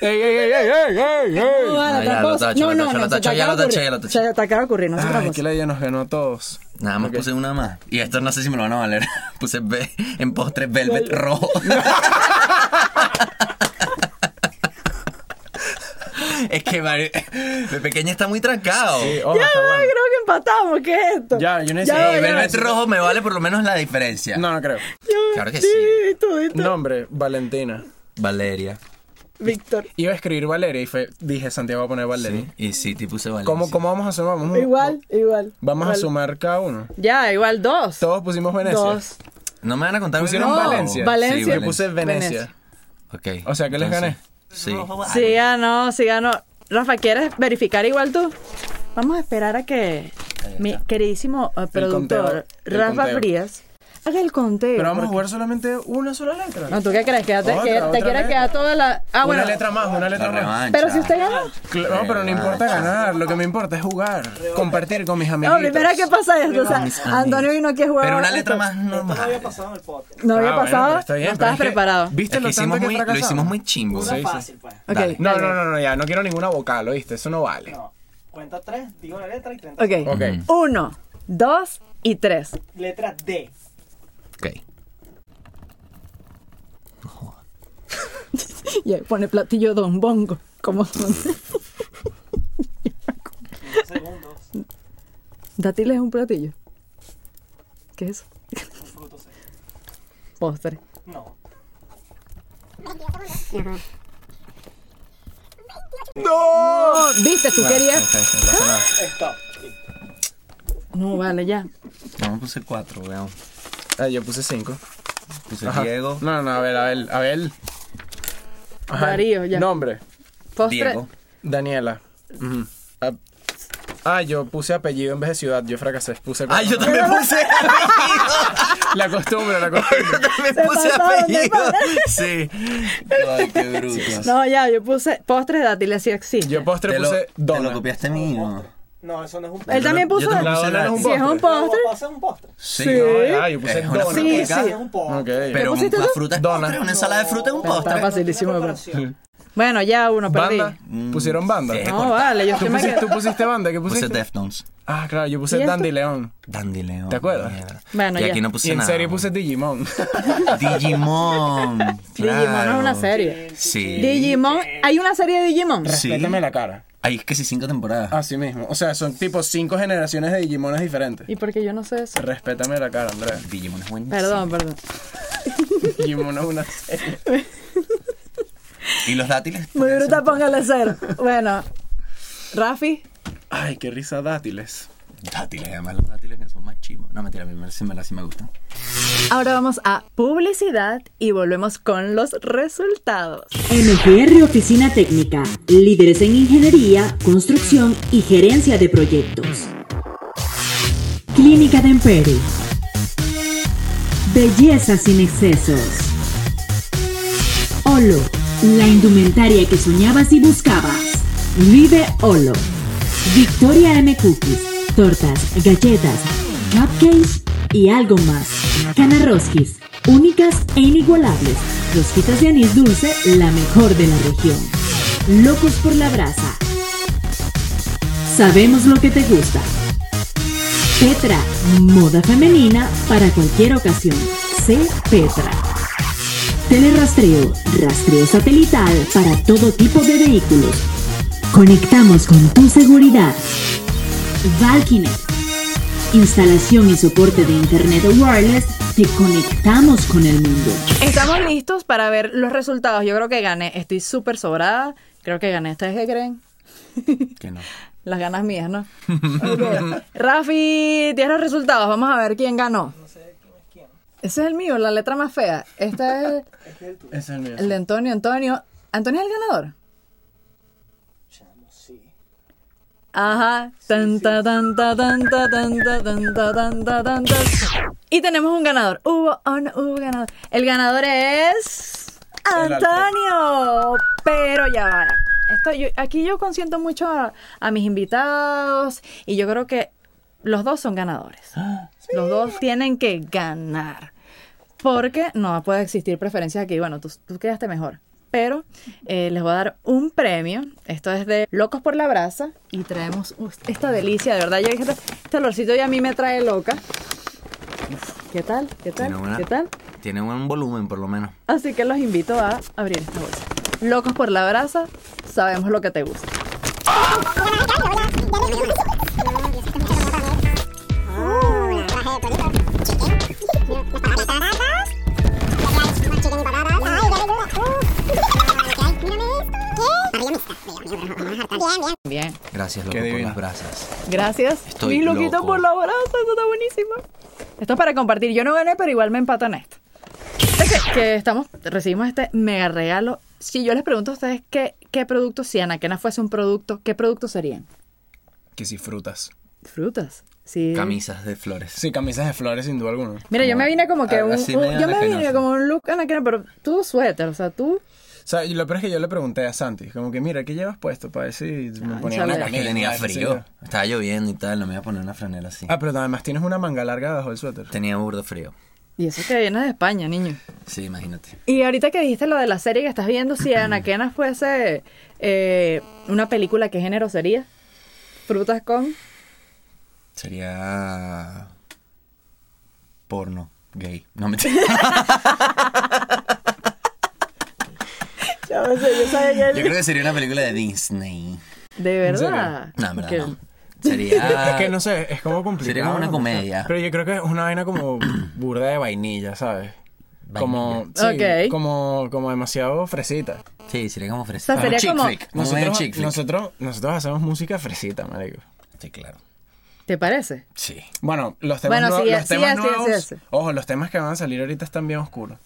S3: ¡Ey, ey, ey, ey, ey, ey, ey!
S1: No, vale,
S4: No, ya
S1: otra
S4: lo
S1: cosa.
S4: tacho,
S1: no,
S4: lo
S1: no,
S4: tacho,
S1: no,
S4: ya lo taché, ya lo taché.
S1: Se te acaba de ocurrir, no es otra
S3: Ay, que
S1: cosa.
S3: la ella nos ganó a todos.
S4: Nada más puse una más. Y esto no sé si me lo van a valer. Puse B en postre velvet rojo. es que de pequeña está muy trancado.
S3: Sí, ojo, está bueno.
S1: creo que empatamos. ¿Qué es esto?
S3: Ya, yo necesito-
S1: Ya, ya.
S4: velvet rojo me vale por lo menos la diferencia.
S3: No, no creo.
S4: Claro que sí.
S1: Sí, tú, tú.
S3: Nombre, Valentina.
S4: Valeria.
S1: Víctor.
S3: Iba a escribir Valeria y fue, dije Santiago va a poner Valeria.
S4: Sí. Y sí, te puse Valeria.
S3: ¿Cómo, ¿Cómo vamos a sumar? Vamos,
S1: Igual, igual.
S3: Vamos
S1: Igual.
S3: a sumar cada uno.
S1: Ya, igual dos.
S3: Todos pusimos Venecia.
S1: Dos.
S4: No me van a contar
S3: Pusieron
S4: No.
S3: Valencia.
S1: Valencia.
S3: Yo puse Venecia.
S4: Ok.
S3: O sea, que les gané.
S4: Sí.
S1: Sí ganó, sí ganó. Rafa, ¿quieres verificar igual tú? Vamos a esperar a que mi queridísimo eh, productor
S3: conteo,
S1: Rafa
S3: conteo.
S1: Frías haga el conteo.
S3: Pero vamos a jugar solamente una sola letra.
S1: No, ¿tú qué crees? Quédate,
S3: Otra,
S1: que te quieres
S3: letra.
S1: quedar toda la... Ah, bueno.
S3: Una letra más, una
S4: La
S3: letra más.
S4: revancha.
S1: Pero si usted ganó.
S3: Cla- No, pero no importa ganar. Lo que me importa es jugar. Compartir con mis
S1: No,
S3: amiguitos.
S1: primero que pasa esto. O sea,
S4: mis amigos.
S1: Antonio vino aquí a jugar.
S4: Pero una letra más
S5: no
S4: normal.
S5: pasado en el podcast.
S1: No había
S3: Ah,
S1: pasado.
S3: pero está bien,
S1: no estabas
S3: es
S1: preparado.
S3: ¿Viste lo tanto
S4: hicimos
S3: que
S4: muy, lo
S3: fracasamos?
S4: hicimos muy chimbo.
S5: Una fácil, pues.
S1: Ok.
S4: Dale.
S3: No, no, no, no, ya. No quiero ninguna vocal, ¿oíste? Eso no vale.
S5: No. Cuenta 3, digo la letra y 30.
S1: Ok.
S3: Ok.
S1: Uno, dos y tres.
S5: Letra D.
S4: Ok.
S1: Y ahí pone platillo Don Bongo. Como son.
S5: Segundos.
S1: Dátiles es un platillo. ¿Qué es eso?
S5: Un fruto seco.
S1: Postre.
S5: No.
S1: ¡No! ¿Viste? Tú querías.
S3: No.
S5: Stop.
S1: Vale, ya.
S4: No, puse cuatro, weón.
S3: Ah, yo puse cinco.
S4: Puse
S3: Ajá.
S4: Diego.
S3: No, no, a ver, a ver, a ver. Ajá.
S1: Darío, ya.
S3: Nombre,
S1: Postre.
S4: Diego.
S3: Daniela. Ujú. Ah, Ah, yo puse apellido en vez de ciudad. Yo fracasé. Puse
S4: Ah, yo también puse
S3: La costumbre, la costumbre.
S4: Yo también
S1: Se
S4: puse apellido. Sí. Ay, qué brutos.
S1: No, ya, yo puse postre dátiles sí existe.
S3: Yo postre
S4: Te lo,
S3: puse
S4: te
S3: dona.
S4: lo copiaste mío.
S5: No, eso no es un
S1: Él
S5: postre.
S1: también
S4: yo
S1: puso.
S4: también puse
S3: no es un
S1: Si es un
S3: postre.
S1: postre.
S5: ¿Pasa un postre?
S4: Sí.
S3: No, yo puse
S4: Es una
S3: dona.
S1: Sí,
S5: Ese
S1: sí.
S5: es un postre.
S3: Ok.
S4: Pero
S1: pusiste
S4: la
S1: tú?
S4: fruta es
S3: Dona.
S4: postre, una ensalada de fruta es un
S1: Está
S4: postre.
S1: facilísimo.
S5: Una
S1: pero-
S5: preparación.
S1: Bueno, ya uno perdí.
S3: Banda. Pusieron banda.
S4: Sí.
S1: No, vale, yo
S3: ¿Tú
S1: estoy me
S3: pusiste,
S1: quedé-
S3: tú pusiste banda? ¿Qué
S4: Puse
S3: pusiste?
S4: Deftones.
S3: Ah, claro, yo
S1: ¿Y
S3: puse
S1: esto?
S3: Dandy León.
S4: Dandy León.
S3: ¿Te acuerdas?
S4: mierda.
S1: Bueno,
S4: y
S1: ya.
S4: aquí no
S3: Y
S4: puse
S3: en
S4: nada.
S3: serie puse Digimon.
S4: Digimon.
S1: Digimon
S4: claro.
S1: es una serie.
S4: Sí.
S1: Digimon, hay una serie de Digimon.
S4: Sí.
S3: Respétame la cara.
S4: Hay que sí cinco temporadas.
S3: Así mismo. O sea, son tipo cinco generaciones de Digimones diferentes.
S1: ¿Y por qué yo no sé eso?
S3: Respétame la cara, Andrea.
S4: Digimon es buenísimo.
S1: Perdón, perdón.
S3: Digimon es una serie.
S4: ¿Y los dátiles?
S1: Muy bruta, póngale cero. Bueno, Rafi,
S3: Ay, qué risa dátiles.
S4: Dátiles, además los dátiles que son más chimos. No, mentira, a mí me, sí me, sí me gustan.
S1: ahora vamos a publicidad y volvemos con los resultados.
S2: MGR Oficina Técnica, líderes en ingeniería, construcción y gerencia de proyectos. Clínica de Emperi. Belleza sin excesos. Olo, la indumentaria que soñabas y buscabas. Vive Olo. Victoria M Cookies, tortas, galletas, cupcakes y algo más. Canarroskis, únicas e inigualables. Rosquitas de anís dulce, la mejor de la región. Locos por la brasa. Sabemos lo que te gusta. Petra, moda femenina para cualquier ocasión. Sé Petra. Telerastreo, rastreo satelital para todo tipo de vehículos. Conectamos con tu seguridad. Valkynet. Instalación y soporte de Internet wireless. Te conectamos con el mundo.
S1: Estamos listos para ver los resultados. Yo creo que gané. Estoy súper sobrada. Creo que gané. ¿Ustedes qué creen?
S4: Que no.
S1: Las ganas mías, ¿no? Rafi, tienes los resultados. Vamos a ver quién ganó. Ese es el mío, la letra más fea. Este es
S3: Ese es el mío.
S1: el de Antonio. Antonio. ¿Antonio es el ganador?
S5: Sí.
S1: Ajá. Tan, ta, tan, ta, tan, ta, tan, ta, tan, ta, tan, ta, tan, ta. Y tenemos un ganador. Hubo o no hubo ganador. El ganador es. Antonio. Pero ya va. Esto, yo- aquí yo consiento mucho a, a mis invitados y yo creo que los dos son ganadores. Los dos tienen que ganar. Porque no puede existir preferencias aquí. Bueno, tú, tú quedaste mejor. Pero eh, les voy a dar un premio. Esto es de Locos por la Brasa. Y traemos uh, esta delicia, de verdad. Yo dije, este, olorcito ya a mí me trae loca. ¿Qué tal? ¿Qué tal?
S4: Una-
S1: ¿Qué tal?
S4: Tiene un volumen, por lo menos.
S1: Así que los invito a abrir esta bolsa. Locos por la brasa, sabemos lo que te gusta. Bien,
S4: Gracias, loco,
S3: Qué
S4: por
S3: divino.
S4: las brasas.
S1: gracias.
S4: Estoy
S1: Mi loquito
S4: loco.
S1: por la brasa, esto está buenísimo. Esto es para compartir. Yo no gané, pero igual me empatan esto. Es que, que estamos, recibimos este mega regalo. Si yo les pregunto a ustedes qué, qué producto, si Anaquena fuese un producto, ¿qué producto serían?
S3: Que si frutas.
S1: Frutas. Sí.
S4: Camisas de flores.
S3: Sí, camisas de flores sin duda alguna.
S1: Mira, yo me vine como que
S4: a-
S1: un, yo me vine como un look anaquena, pero tú suéter, o sea, tú
S3: sea, y lo peor es que yo le pregunté a Santi, como que mira, ¿qué llevas puesto para ver si me
S1: Ah,
S3: ponía una
S1: Es
S4: Es que
S3: camisa?
S4: tenía frío. Estaba lloviendo y tal, no me iba a poner una franela así.
S3: Ah, pero además tienes una manga larga bajo el suéter.
S4: Tenía burdo frío.
S1: Y eso que viene de España, niño.
S4: Sí, imagínate.
S1: Y ahorita que dijiste lo de la serie que estás viendo, si Anaquena fuese eh, una película, ¿qué género sería? Frutas con...
S4: Sería. Porno. Gay. No me
S1: Yo sabía
S4: Yo creo que sería una película de Disney.
S1: De verdad.
S4: No, en verdad no. Sería.
S3: Es que no sé, es como complicado.
S4: Sería como una comedia.
S3: Pero yo creo que es una vaina como burda de vainilla, ¿sabes? Como, sí,
S1: Ok.
S3: como, como demasiado fresita.
S4: Sí, sería como fresca.
S1: O sea, sería
S4: chick
S1: como-
S4: flick. Como medio
S3: Nosotros,
S4: chick flick.
S3: nosotros, nosotros hacemos música fresita, marico.
S4: Sí, claro.
S1: ¿Te parece?
S4: Sí.
S3: Bueno, los temas,
S1: Bueno,
S3: nuevos-
S1: sí,
S3: los
S1: sí,
S3: temas
S1: sí, sí,
S3: nuevos,
S1: sí.
S3: ojo, los temas que van a salir ahorita están bien oscuros.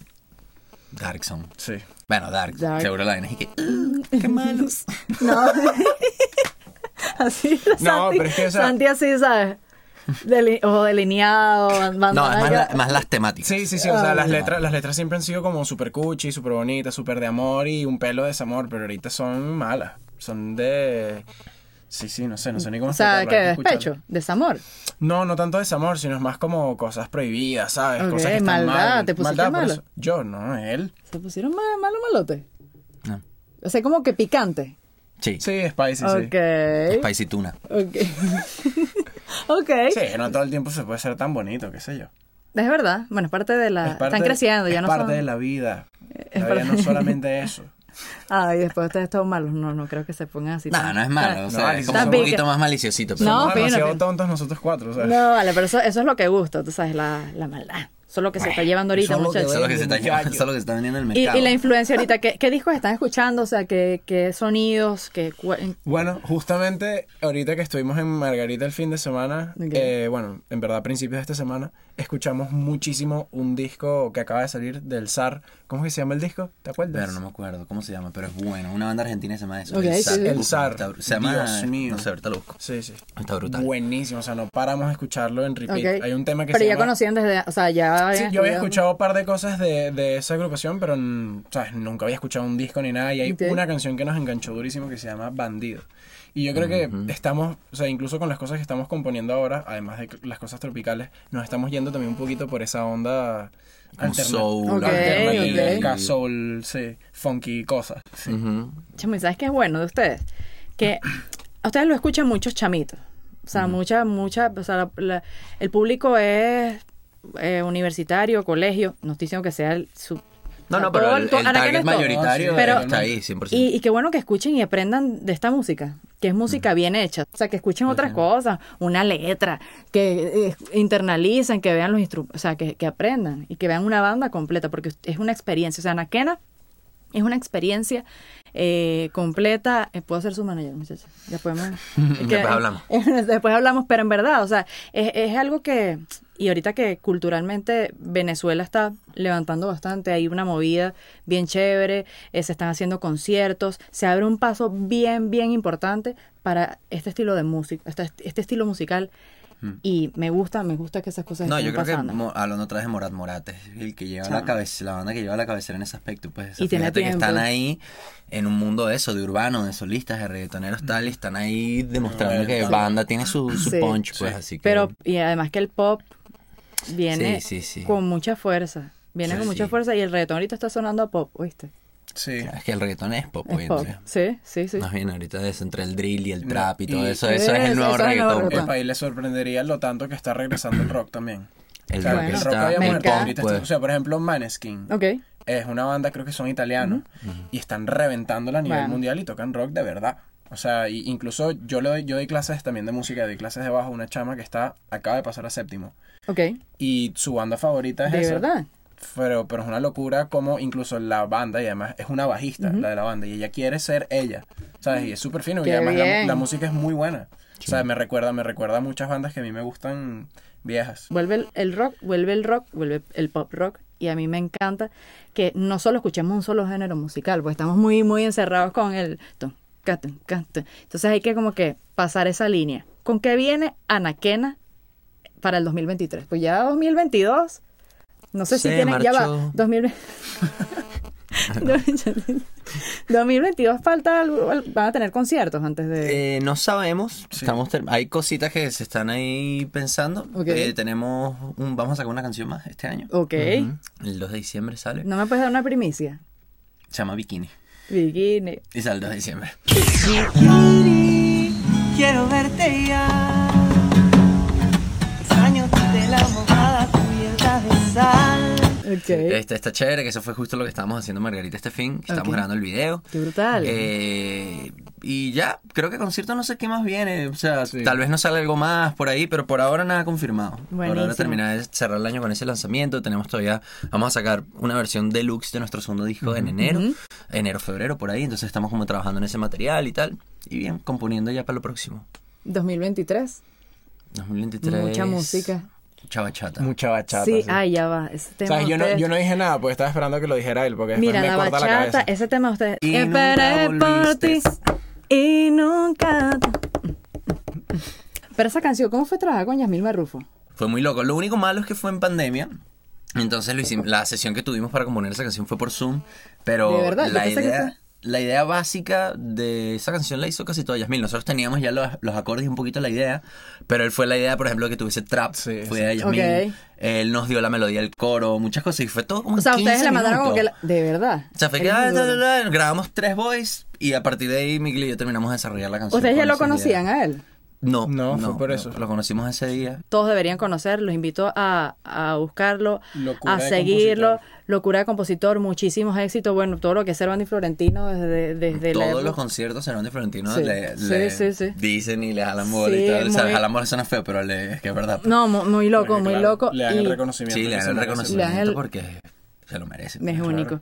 S4: Dark Song.
S3: Sí.
S4: Bueno, Dark.
S1: Dark.
S4: Seguro la vaina que. ¡Qué malos!
S1: No. así.
S3: No,
S1: Santi-
S3: pero es que, o
S1: Santi así, ¿sabes? Deli- ojo delineado,
S4: No, es más, la- más las temáticas.
S3: Sí, sí, sí. O sea,
S1: Ah.
S3: las letras, las letras siempre han sido como súper cuchi, súper bonitas, súper de amor y un pelo de desamor, pero ahorita son malas. Son de. Sí, sí, no sé, no sé ni cómo
S1: O sea,
S3: que
S1: ¿Despecho? ¿Desamor?
S3: No, no tanto desamor, sino es más como cosas prohibidas, ¿sabes?
S1: Ok,
S3: cosas que están
S1: maldad,
S3: mal.
S1: ¿te pusiste
S3: Maldad,
S1: malo?
S3: Yo, no, él.
S1: ¿Se pusieron ma- malo malote?
S4: No.
S1: O sea, como que picante.
S4: Sí.
S3: Sí, spicy, sí.
S1: ok.
S4: Spicy tuna.
S1: Ok. ok.
S3: Sí, no todo el tiempo se puede ser tan bonito, qué sé yo.
S1: Es verdad. Bueno, es parte de la...
S3: Es parte-
S1: Están creciendo, ya
S3: es
S1: no
S3: parte
S1: son...
S3: de la vida.
S1: Es
S3: La vida
S1: parte-
S3: no es solamente eso.
S1: Ay, después ustedes todos malos. No, no creo que se pongan así.
S4: No,
S1: tan-
S4: no es malo. O sea,
S3: No,
S4: es como un poquito más maliciosito. Pero
S1: No,
S3: Somos demasiado tontos nosotros cuatro, ¿sabes?
S1: No, vale, pero eso, eso es lo que gusta, tú sabes, la, la maldad. Eso es lo que se está llevando ahorita, muchachos.
S4: Eso es lo que se está llevando, eso es lo que se está vendiendo en el
S1: Y,
S4: mercado.
S1: y la influencia ahorita, ¿qué, qué discos están escuchando? O sea, ¿qué, qué sonidos? Qué,
S3: Bueno, justamente ahorita que estuvimos en Margarita el fin de semana,
S1: Ok.
S3: eh, bueno, en verdad a principios de esta semana, escuchamos muchísimo un disco que acaba de salir del SAR. ¿Cómo es que se llama el disco? ¿Te acuerdas?
S4: Pero no me acuerdo cómo se llama, pero es bueno. Una banda argentina se llama eso.
S1: Ok,
S4: el
S1: sí,
S4: SAR.
S1: sí.
S3: El SAR.
S4: Está se llama.
S3: Dios mío.
S4: No sé, ahorita lo busco.
S3: Sí, sí.
S4: Está brutal.
S3: Buenísimo, o sea, no paramos de escucharlo en repeat.
S1: ok.
S3: Hay un tema que
S1: Pero
S3: se
S1: ya
S3: llama...
S1: conocían desde, o sea, ya
S3: Sí, yo había escuchado un par de cosas de, de esa agrupación, pero mm, ¿sabes? nunca había escuchado un disco ni nada. Y hay una canción que nos enganchó durísimo que se llama Bandido. Y yo creo que estamos, o sea, incluso con las cosas que estamos componiendo ahora, además de las cosas tropicales, nos estamos yendo también un poquito por esa onda
S4: Como
S3: alterna-
S4: soul,
S1: Ok,
S3: alternativa,
S1: ok.
S3: soul, sí, funky cosas. sí.
S4: Ujú.
S1: Chamo, ¿y ¿sabes qué es bueno de ustedes? Que a ustedes lo escuchan muchos chamitos. O sea, mucha, mucha, o sea, la- la- el público es eh, universitario, colegio, no estoy diciendo que sea el, su...
S4: No, no, pero el, el target mayoritario
S1: Pero-
S4: está ahí, 100%.
S1: Y, y qué bueno que escuchen y aprendan de esta música, que es música bien hecha. O sea, que escuchen otras cosas, una letra, que eh, internalicen, que vean los instrumentos, o sea, que, que aprendan y que vean una banda completa, porque es una experiencia. O sea, Anaquena es una experiencia eh, completa. Eh, Puedo ser su manager, muchachos. Ya podemos. es
S4: Después hablamos.
S1: Después hablamos, pero en verdad, o sea, es, es algo que. Y ahorita que culturalmente Venezuela está levantando bastante, hay una movida bien chévere, eh, se están haciendo conciertos, se abre un paso bien, bien importante para este estilo de música, este, este estilo musical Y me gusta, me gusta que esas cosas
S4: No,
S1: estén
S4: yo creo
S1: pasando.
S4: que hablando otra vez de Morat Morat es el que lleva la cabeza, la banda que lleva la cabecera en ese aspecto, pues.
S1: Y tiene
S4: fíjate que están ahí en un mundo de eso, de urbano, de solistas, de reggaetoneros tal, y están ahí demostrando que banda tiene su, su
S1: Sí.
S4: punch, pues,
S3: Sí.
S4: así que.
S1: Pero, y además que el pop viene
S4: Sí, sí, sí.
S1: con mucha fuerza. Viene
S4: Sí,
S1: con mucha
S4: sí.
S1: fuerza y el reggaetón ahorita está sonando a pop, ¿oíste?
S3: Sí.
S4: es que el reggaetón es pop hoy
S1: Es
S4: en
S1: pop.
S4: día.
S1: Sí, sí, sí.
S4: Más bien ahorita es entre el drill y el trap y
S3: Y-
S4: todo eso,
S1: Sí,
S4: eso es el
S1: eso-
S4: nuevo
S1: eso es el nuevo
S4: reggaetón. pues.
S3: El país le sorprendería lo tanto que está regresando el rock también.
S4: El
S3: O sea,
S4: rock
S3: el
S4: está
S3: rock había muerto. ahorita
S4: pues.
S3: está- o sea, por ejemplo, Maneskin.
S1: Ok.
S3: Es una banda, creo que son italianos, y están reventándola a nivel
S1: Bueno.
S3: mundial y tocan rock de verdad. O sea, y incluso yo le doy, yo doy clases también de música, doy clases de bajo a una chama que está, acaba de pasar a séptimo.
S1: Ok.
S3: Y su banda favorita es
S1: ¿De
S3: esa.
S1: verdad?
S3: Pero, pero es una locura como incluso la banda, y además es una bajista, la de la banda, y ella quiere ser ella, ¿sabes? Y es súper fino, y además la, música es muy buena. O sea, me recuerda, me recuerda a muchas bandas que a mí me gustan viejas.
S1: Vuelve el, el rock, vuelve el rock, vuelve el pop rock. Y a mí me encanta que no solo escuchemos un solo género musical, porque estamos muy, muy encerrados con el... Entonces hay que como que pasar esa línea. ¿Con qué viene Anaquena para el 2023? Pues ya 2022. No sé si
S4: Se
S1: tienen... Ya va.
S4: marchó.
S1: 2020. 2022 falta algo, van a tener conciertos antes de...
S4: Eh, no sabemos,
S3: Sí.
S4: estamos ter- hay cositas que se están ahí pensando.
S1: Ok.
S4: Eh, tenemos un, vamos a sacar una canción más este año.
S1: ok.
S4: El 2 de diciembre sale.
S1: ¿No me puedes dar una primicia?
S4: Se llama Bikini.
S1: Bikini.
S4: Y sale el 2 de diciembre.
S5: Quiero verte ya. De sal.
S1: Ok.
S4: Este, está chévere, que eso fue justo lo que estábamos haciendo Margarita este fin. Estamos grabando el video.
S1: Qué brutal.
S4: Eh, y ya, creo que concierto no sé qué más viene. O sea,
S3: Sí.
S4: tal vez nos sale algo más por ahí, pero por ahora nada confirmado. Por
S1: Buenísimo.
S4: ahora terminar de cerrar el año con ese lanzamiento. Tenemos todavía, vamos a sacar una versión deluxe de nuestro segundo disco en enero, enero, febrero, por ahí. Entonces estamos como trabajando en ese material y tal. Y bien, componiendo ya para lo próximo.
S1: 2023.
S4: 2023.
S1: Mucha música.
S4: Mucha bachata.
S3: Mucha bachata.
S1: sí,
S3: sí.
S1: ay, ya va. Ese
S3: O sea, yo no, yo no dije nada porque estaba esperando que lo dijera él, porque
S1: Mira,
S3: me
S1: la
S3: corta la
S1: bachata,
S3: cabeza.
S1: ese tema de ustedes.
S4: Y
S1: Esperé
S4: nunca
S1: por ti y nunca. Pero esa canción, ¿cómo fue trabajar con Yasmín Marrufo?
S4: Fue muy loco. Lo único malo es que fue en pandemia. Entonces lo hicimos, la sesión que tuvimos para componer esa canción fue por Zoom. Pero
S1: ¿De verdad? Yo
S4: la idea, la idea básica de esa canción la hizo casi toda Yasmín. Nosotros teníamos ya los, los acordes y un poquito la idea. Pero él fue la idea, por ejemplo, que tuviese trap.
S3: Sí,
S4: fue
S3: sí.
S4: de Yasmín.
S1: Ok.
S4: Él nos dio la melodía del coro, muchas cosas. Y fue todo como
S1: O sea,
S4: en
S1: ustedes
S4: 15
S1: le mandaron como que...
S4: minutos.
S1: la- De verdad.
S4: O sea, fue que ah, da, da, da, grabamos tres voices y a partir de ahí Miguel y yo terminamos de desarrollar la canción.
S1: ¿Ustedes ya lo
S4: esa idea.
S1: conocían a él?
S4: No,
S3: No, fue por eso.
S4: Lo conocimos ese día.
S1: Todos deberían conocer, los invito a, a buscarlo,
S3: Locura
S1: a seguirlo.
S3: compositor.
S1: Locura de compositor, muchísimos éxitos. Bueno, todo lo que es Cervantes y Florentino desde, desde la
S4: Todos
S1: época-
S4: los conciertos serán de Florentino
S1: Sí.
S4: le,
S1: Sí,
S4: le
S1: sí, sí.
S4: dicen y le jalan bola y
S1: Sí,
S4: tal. O sea,
S1: muy-
S4: jalan bola suena feo, pero le, es que es verdad.
S1: No, mu- muy loco,
S3: Porque,
S1: muy
S3: claro,
S1: loco.
S3: Le dan el reconocimiento.
S4: sí, le dan el reconocimiento
S1: Le dan el-
S4: porque se lo merece.
S1: Es
S4: pues.
S1: único.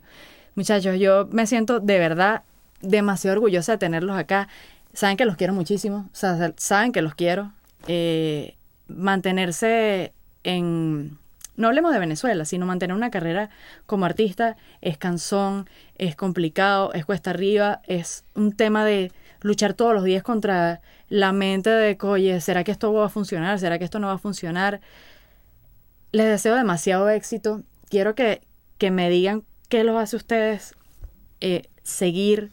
S1: Muchachos, yo me siento de verdad demasiado orgullosa de tenerlos acá. Saben que los quiero muchísimo. Saben que los quiero. Eh, mantenerse en... No hablemos de Venezuela, sino mantener una carrera como artista es cansón, es complicado, es cuesta arriba, es un tema de luchar todos los días contra la mente de, oye, ¿será que esto va a funcionar? ¿Será que esto no va a funcionar? Les deseo demasiado éxito. Quiero que, que me digan qué los hace ustedes eh, seguir,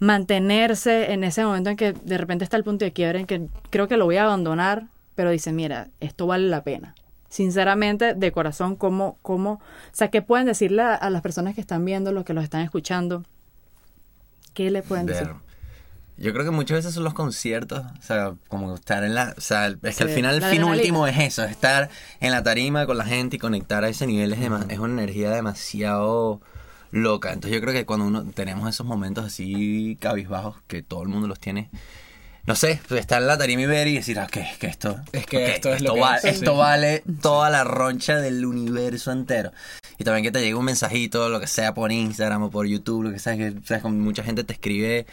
S1: mantenerse en ese momento en que de repente está el punto de quiebre, en que creo que lo voy a abandonar, pero dicen, mira, esto vale la pena. Sinceramente, de corazón, ¿cómo, cómo, o sea, qué pueden decirle a, a las personas que están viendo, los que los están escuchando? ¿Qué le pueden decir?
S4: Yo creo que muchas veces son los conciertos, o sea, como estar en la, o sea, es que
S1: Sí,
S4: al final el fin
S1: adrenalina.
S4: último es eso, estar en la tarima con la gente y conectar a ese nivel es, dema- es una energía demasiado loca. Entonces yo creo que cuando uno tenemos esos momentos así cabizbajos, que todo el mundo los tiene, no sé, pues estar en la tarima y ver y decir, ah, que, que esto,
S3: Es que
S4: ok,
S3: esto es lo que
S4: va-
S3: es,
S4: esto
S3: sí.
S4: vale toda la roncha del universo entero. Y también que te llegue un mensajito, lo que sea por Instagram o por YouTube, lo que sea, que sabes, mucha gente te escribe,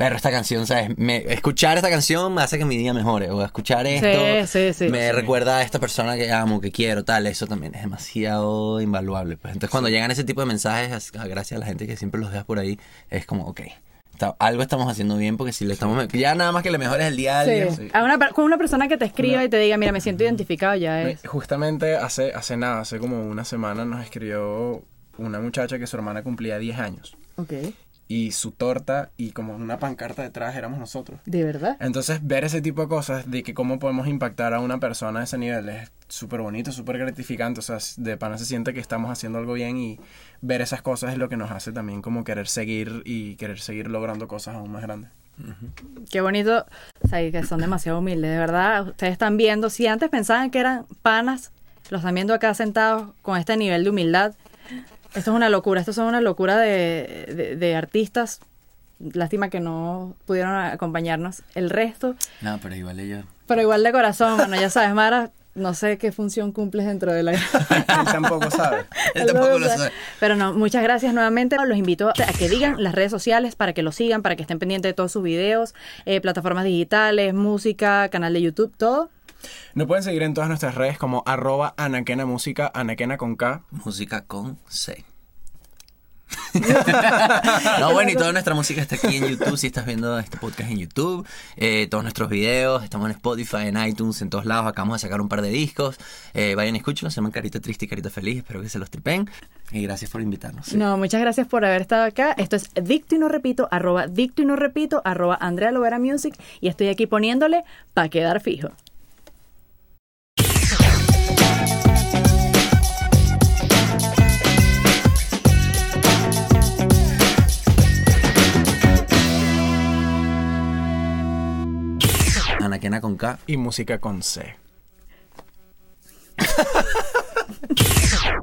S4: ver esta canción, ¿sabes? Me- escuchar esta canción me hace que mi día mejore, o escuchar esto
S1: sí, sí.
S4: me recuerda a esta persona que amo, que quiero, tal, eso también es demasiado invaluable. Pues. Entonces cuando llegan ese tipo de mensajes, as- gracias a la gente que siempre los deja por ahí, es como, ok, está- algo estamos haciendo bien porque si le estamos... Ya nada más que le mejores el día a alguien.
S1: Sí. A una, con una persona que te escriba y te diga, mira, me siento identificado, ya es.
S3: Justamente hace, hace nada, hace como una semana nos escribió una muchacha que su hermana cumplía 10 años.
S1: Ok.
S3: Y su torta y como una pancarta detrás éramos nosotros.
S1: ¿De verdad?
S3: Entonces, ver ese tipo de cosas, de que cómo podemos impactar a una persona a ese nivel, es súper bonito, súper gratificante. O sea, de pana se siente que estamos haciendo algo bien y ver esas cosas es lo que nos hace también como querer seguir y querer seguir logrando cosas aún más grandes.
S1: Qué bonito. O sea, que son demasiado humildes, de verdad. Ustedes están viendo, si antes pensaban que eran panas, los están viendo acá sentados con este nivel de humildad. Esto es una locura, esto son una locura de, de- de artistas. Lástima que no pudieron acompañarnos el resto.
S4: No, pero igual ella...
S1: Pero igual de corazón, bueno, ya sabes, Mara, no sé qué función cumples dentro de la...
S3: Él tampoco sabe.
S4: Él tampoco lo
S1: sabe.
S4: sabe.
S1: Pero no, muchas gracias nuevamente. Los invito a que digan las redes sociales para que lo sigan, para que estén pendientes de todos sus videos, eh, plataformas digitales, música, canal de YouTube, todo.
S3: Nos pueden seguir en todas nuestras redes como arroba anaquena música, anaquena con K.
S4: Música con C. no, bueno, y toda nuestra música está aquí en YouTube. Si estás viendo este podcast en YouTube, eh, todos nuestros videos, estamos en Spotify, en iTunes, en todos lados. Acabamos de sacar un par de discos. Eh, vayan y escúchenlos, se llaman Carita Triste y Carita Feliz. Espero que se los tripen. Y gracias por invitarnos. sí.
S1: No, muchas gracias por haber estado acá. Esto es Dicto y no repito, arroba Dicto y no repito, arroba Andrea Lovera Music. Y estoy aquí poniéndole para quedar fijo.
S4: Anaquena con K.
S3: Y música con C.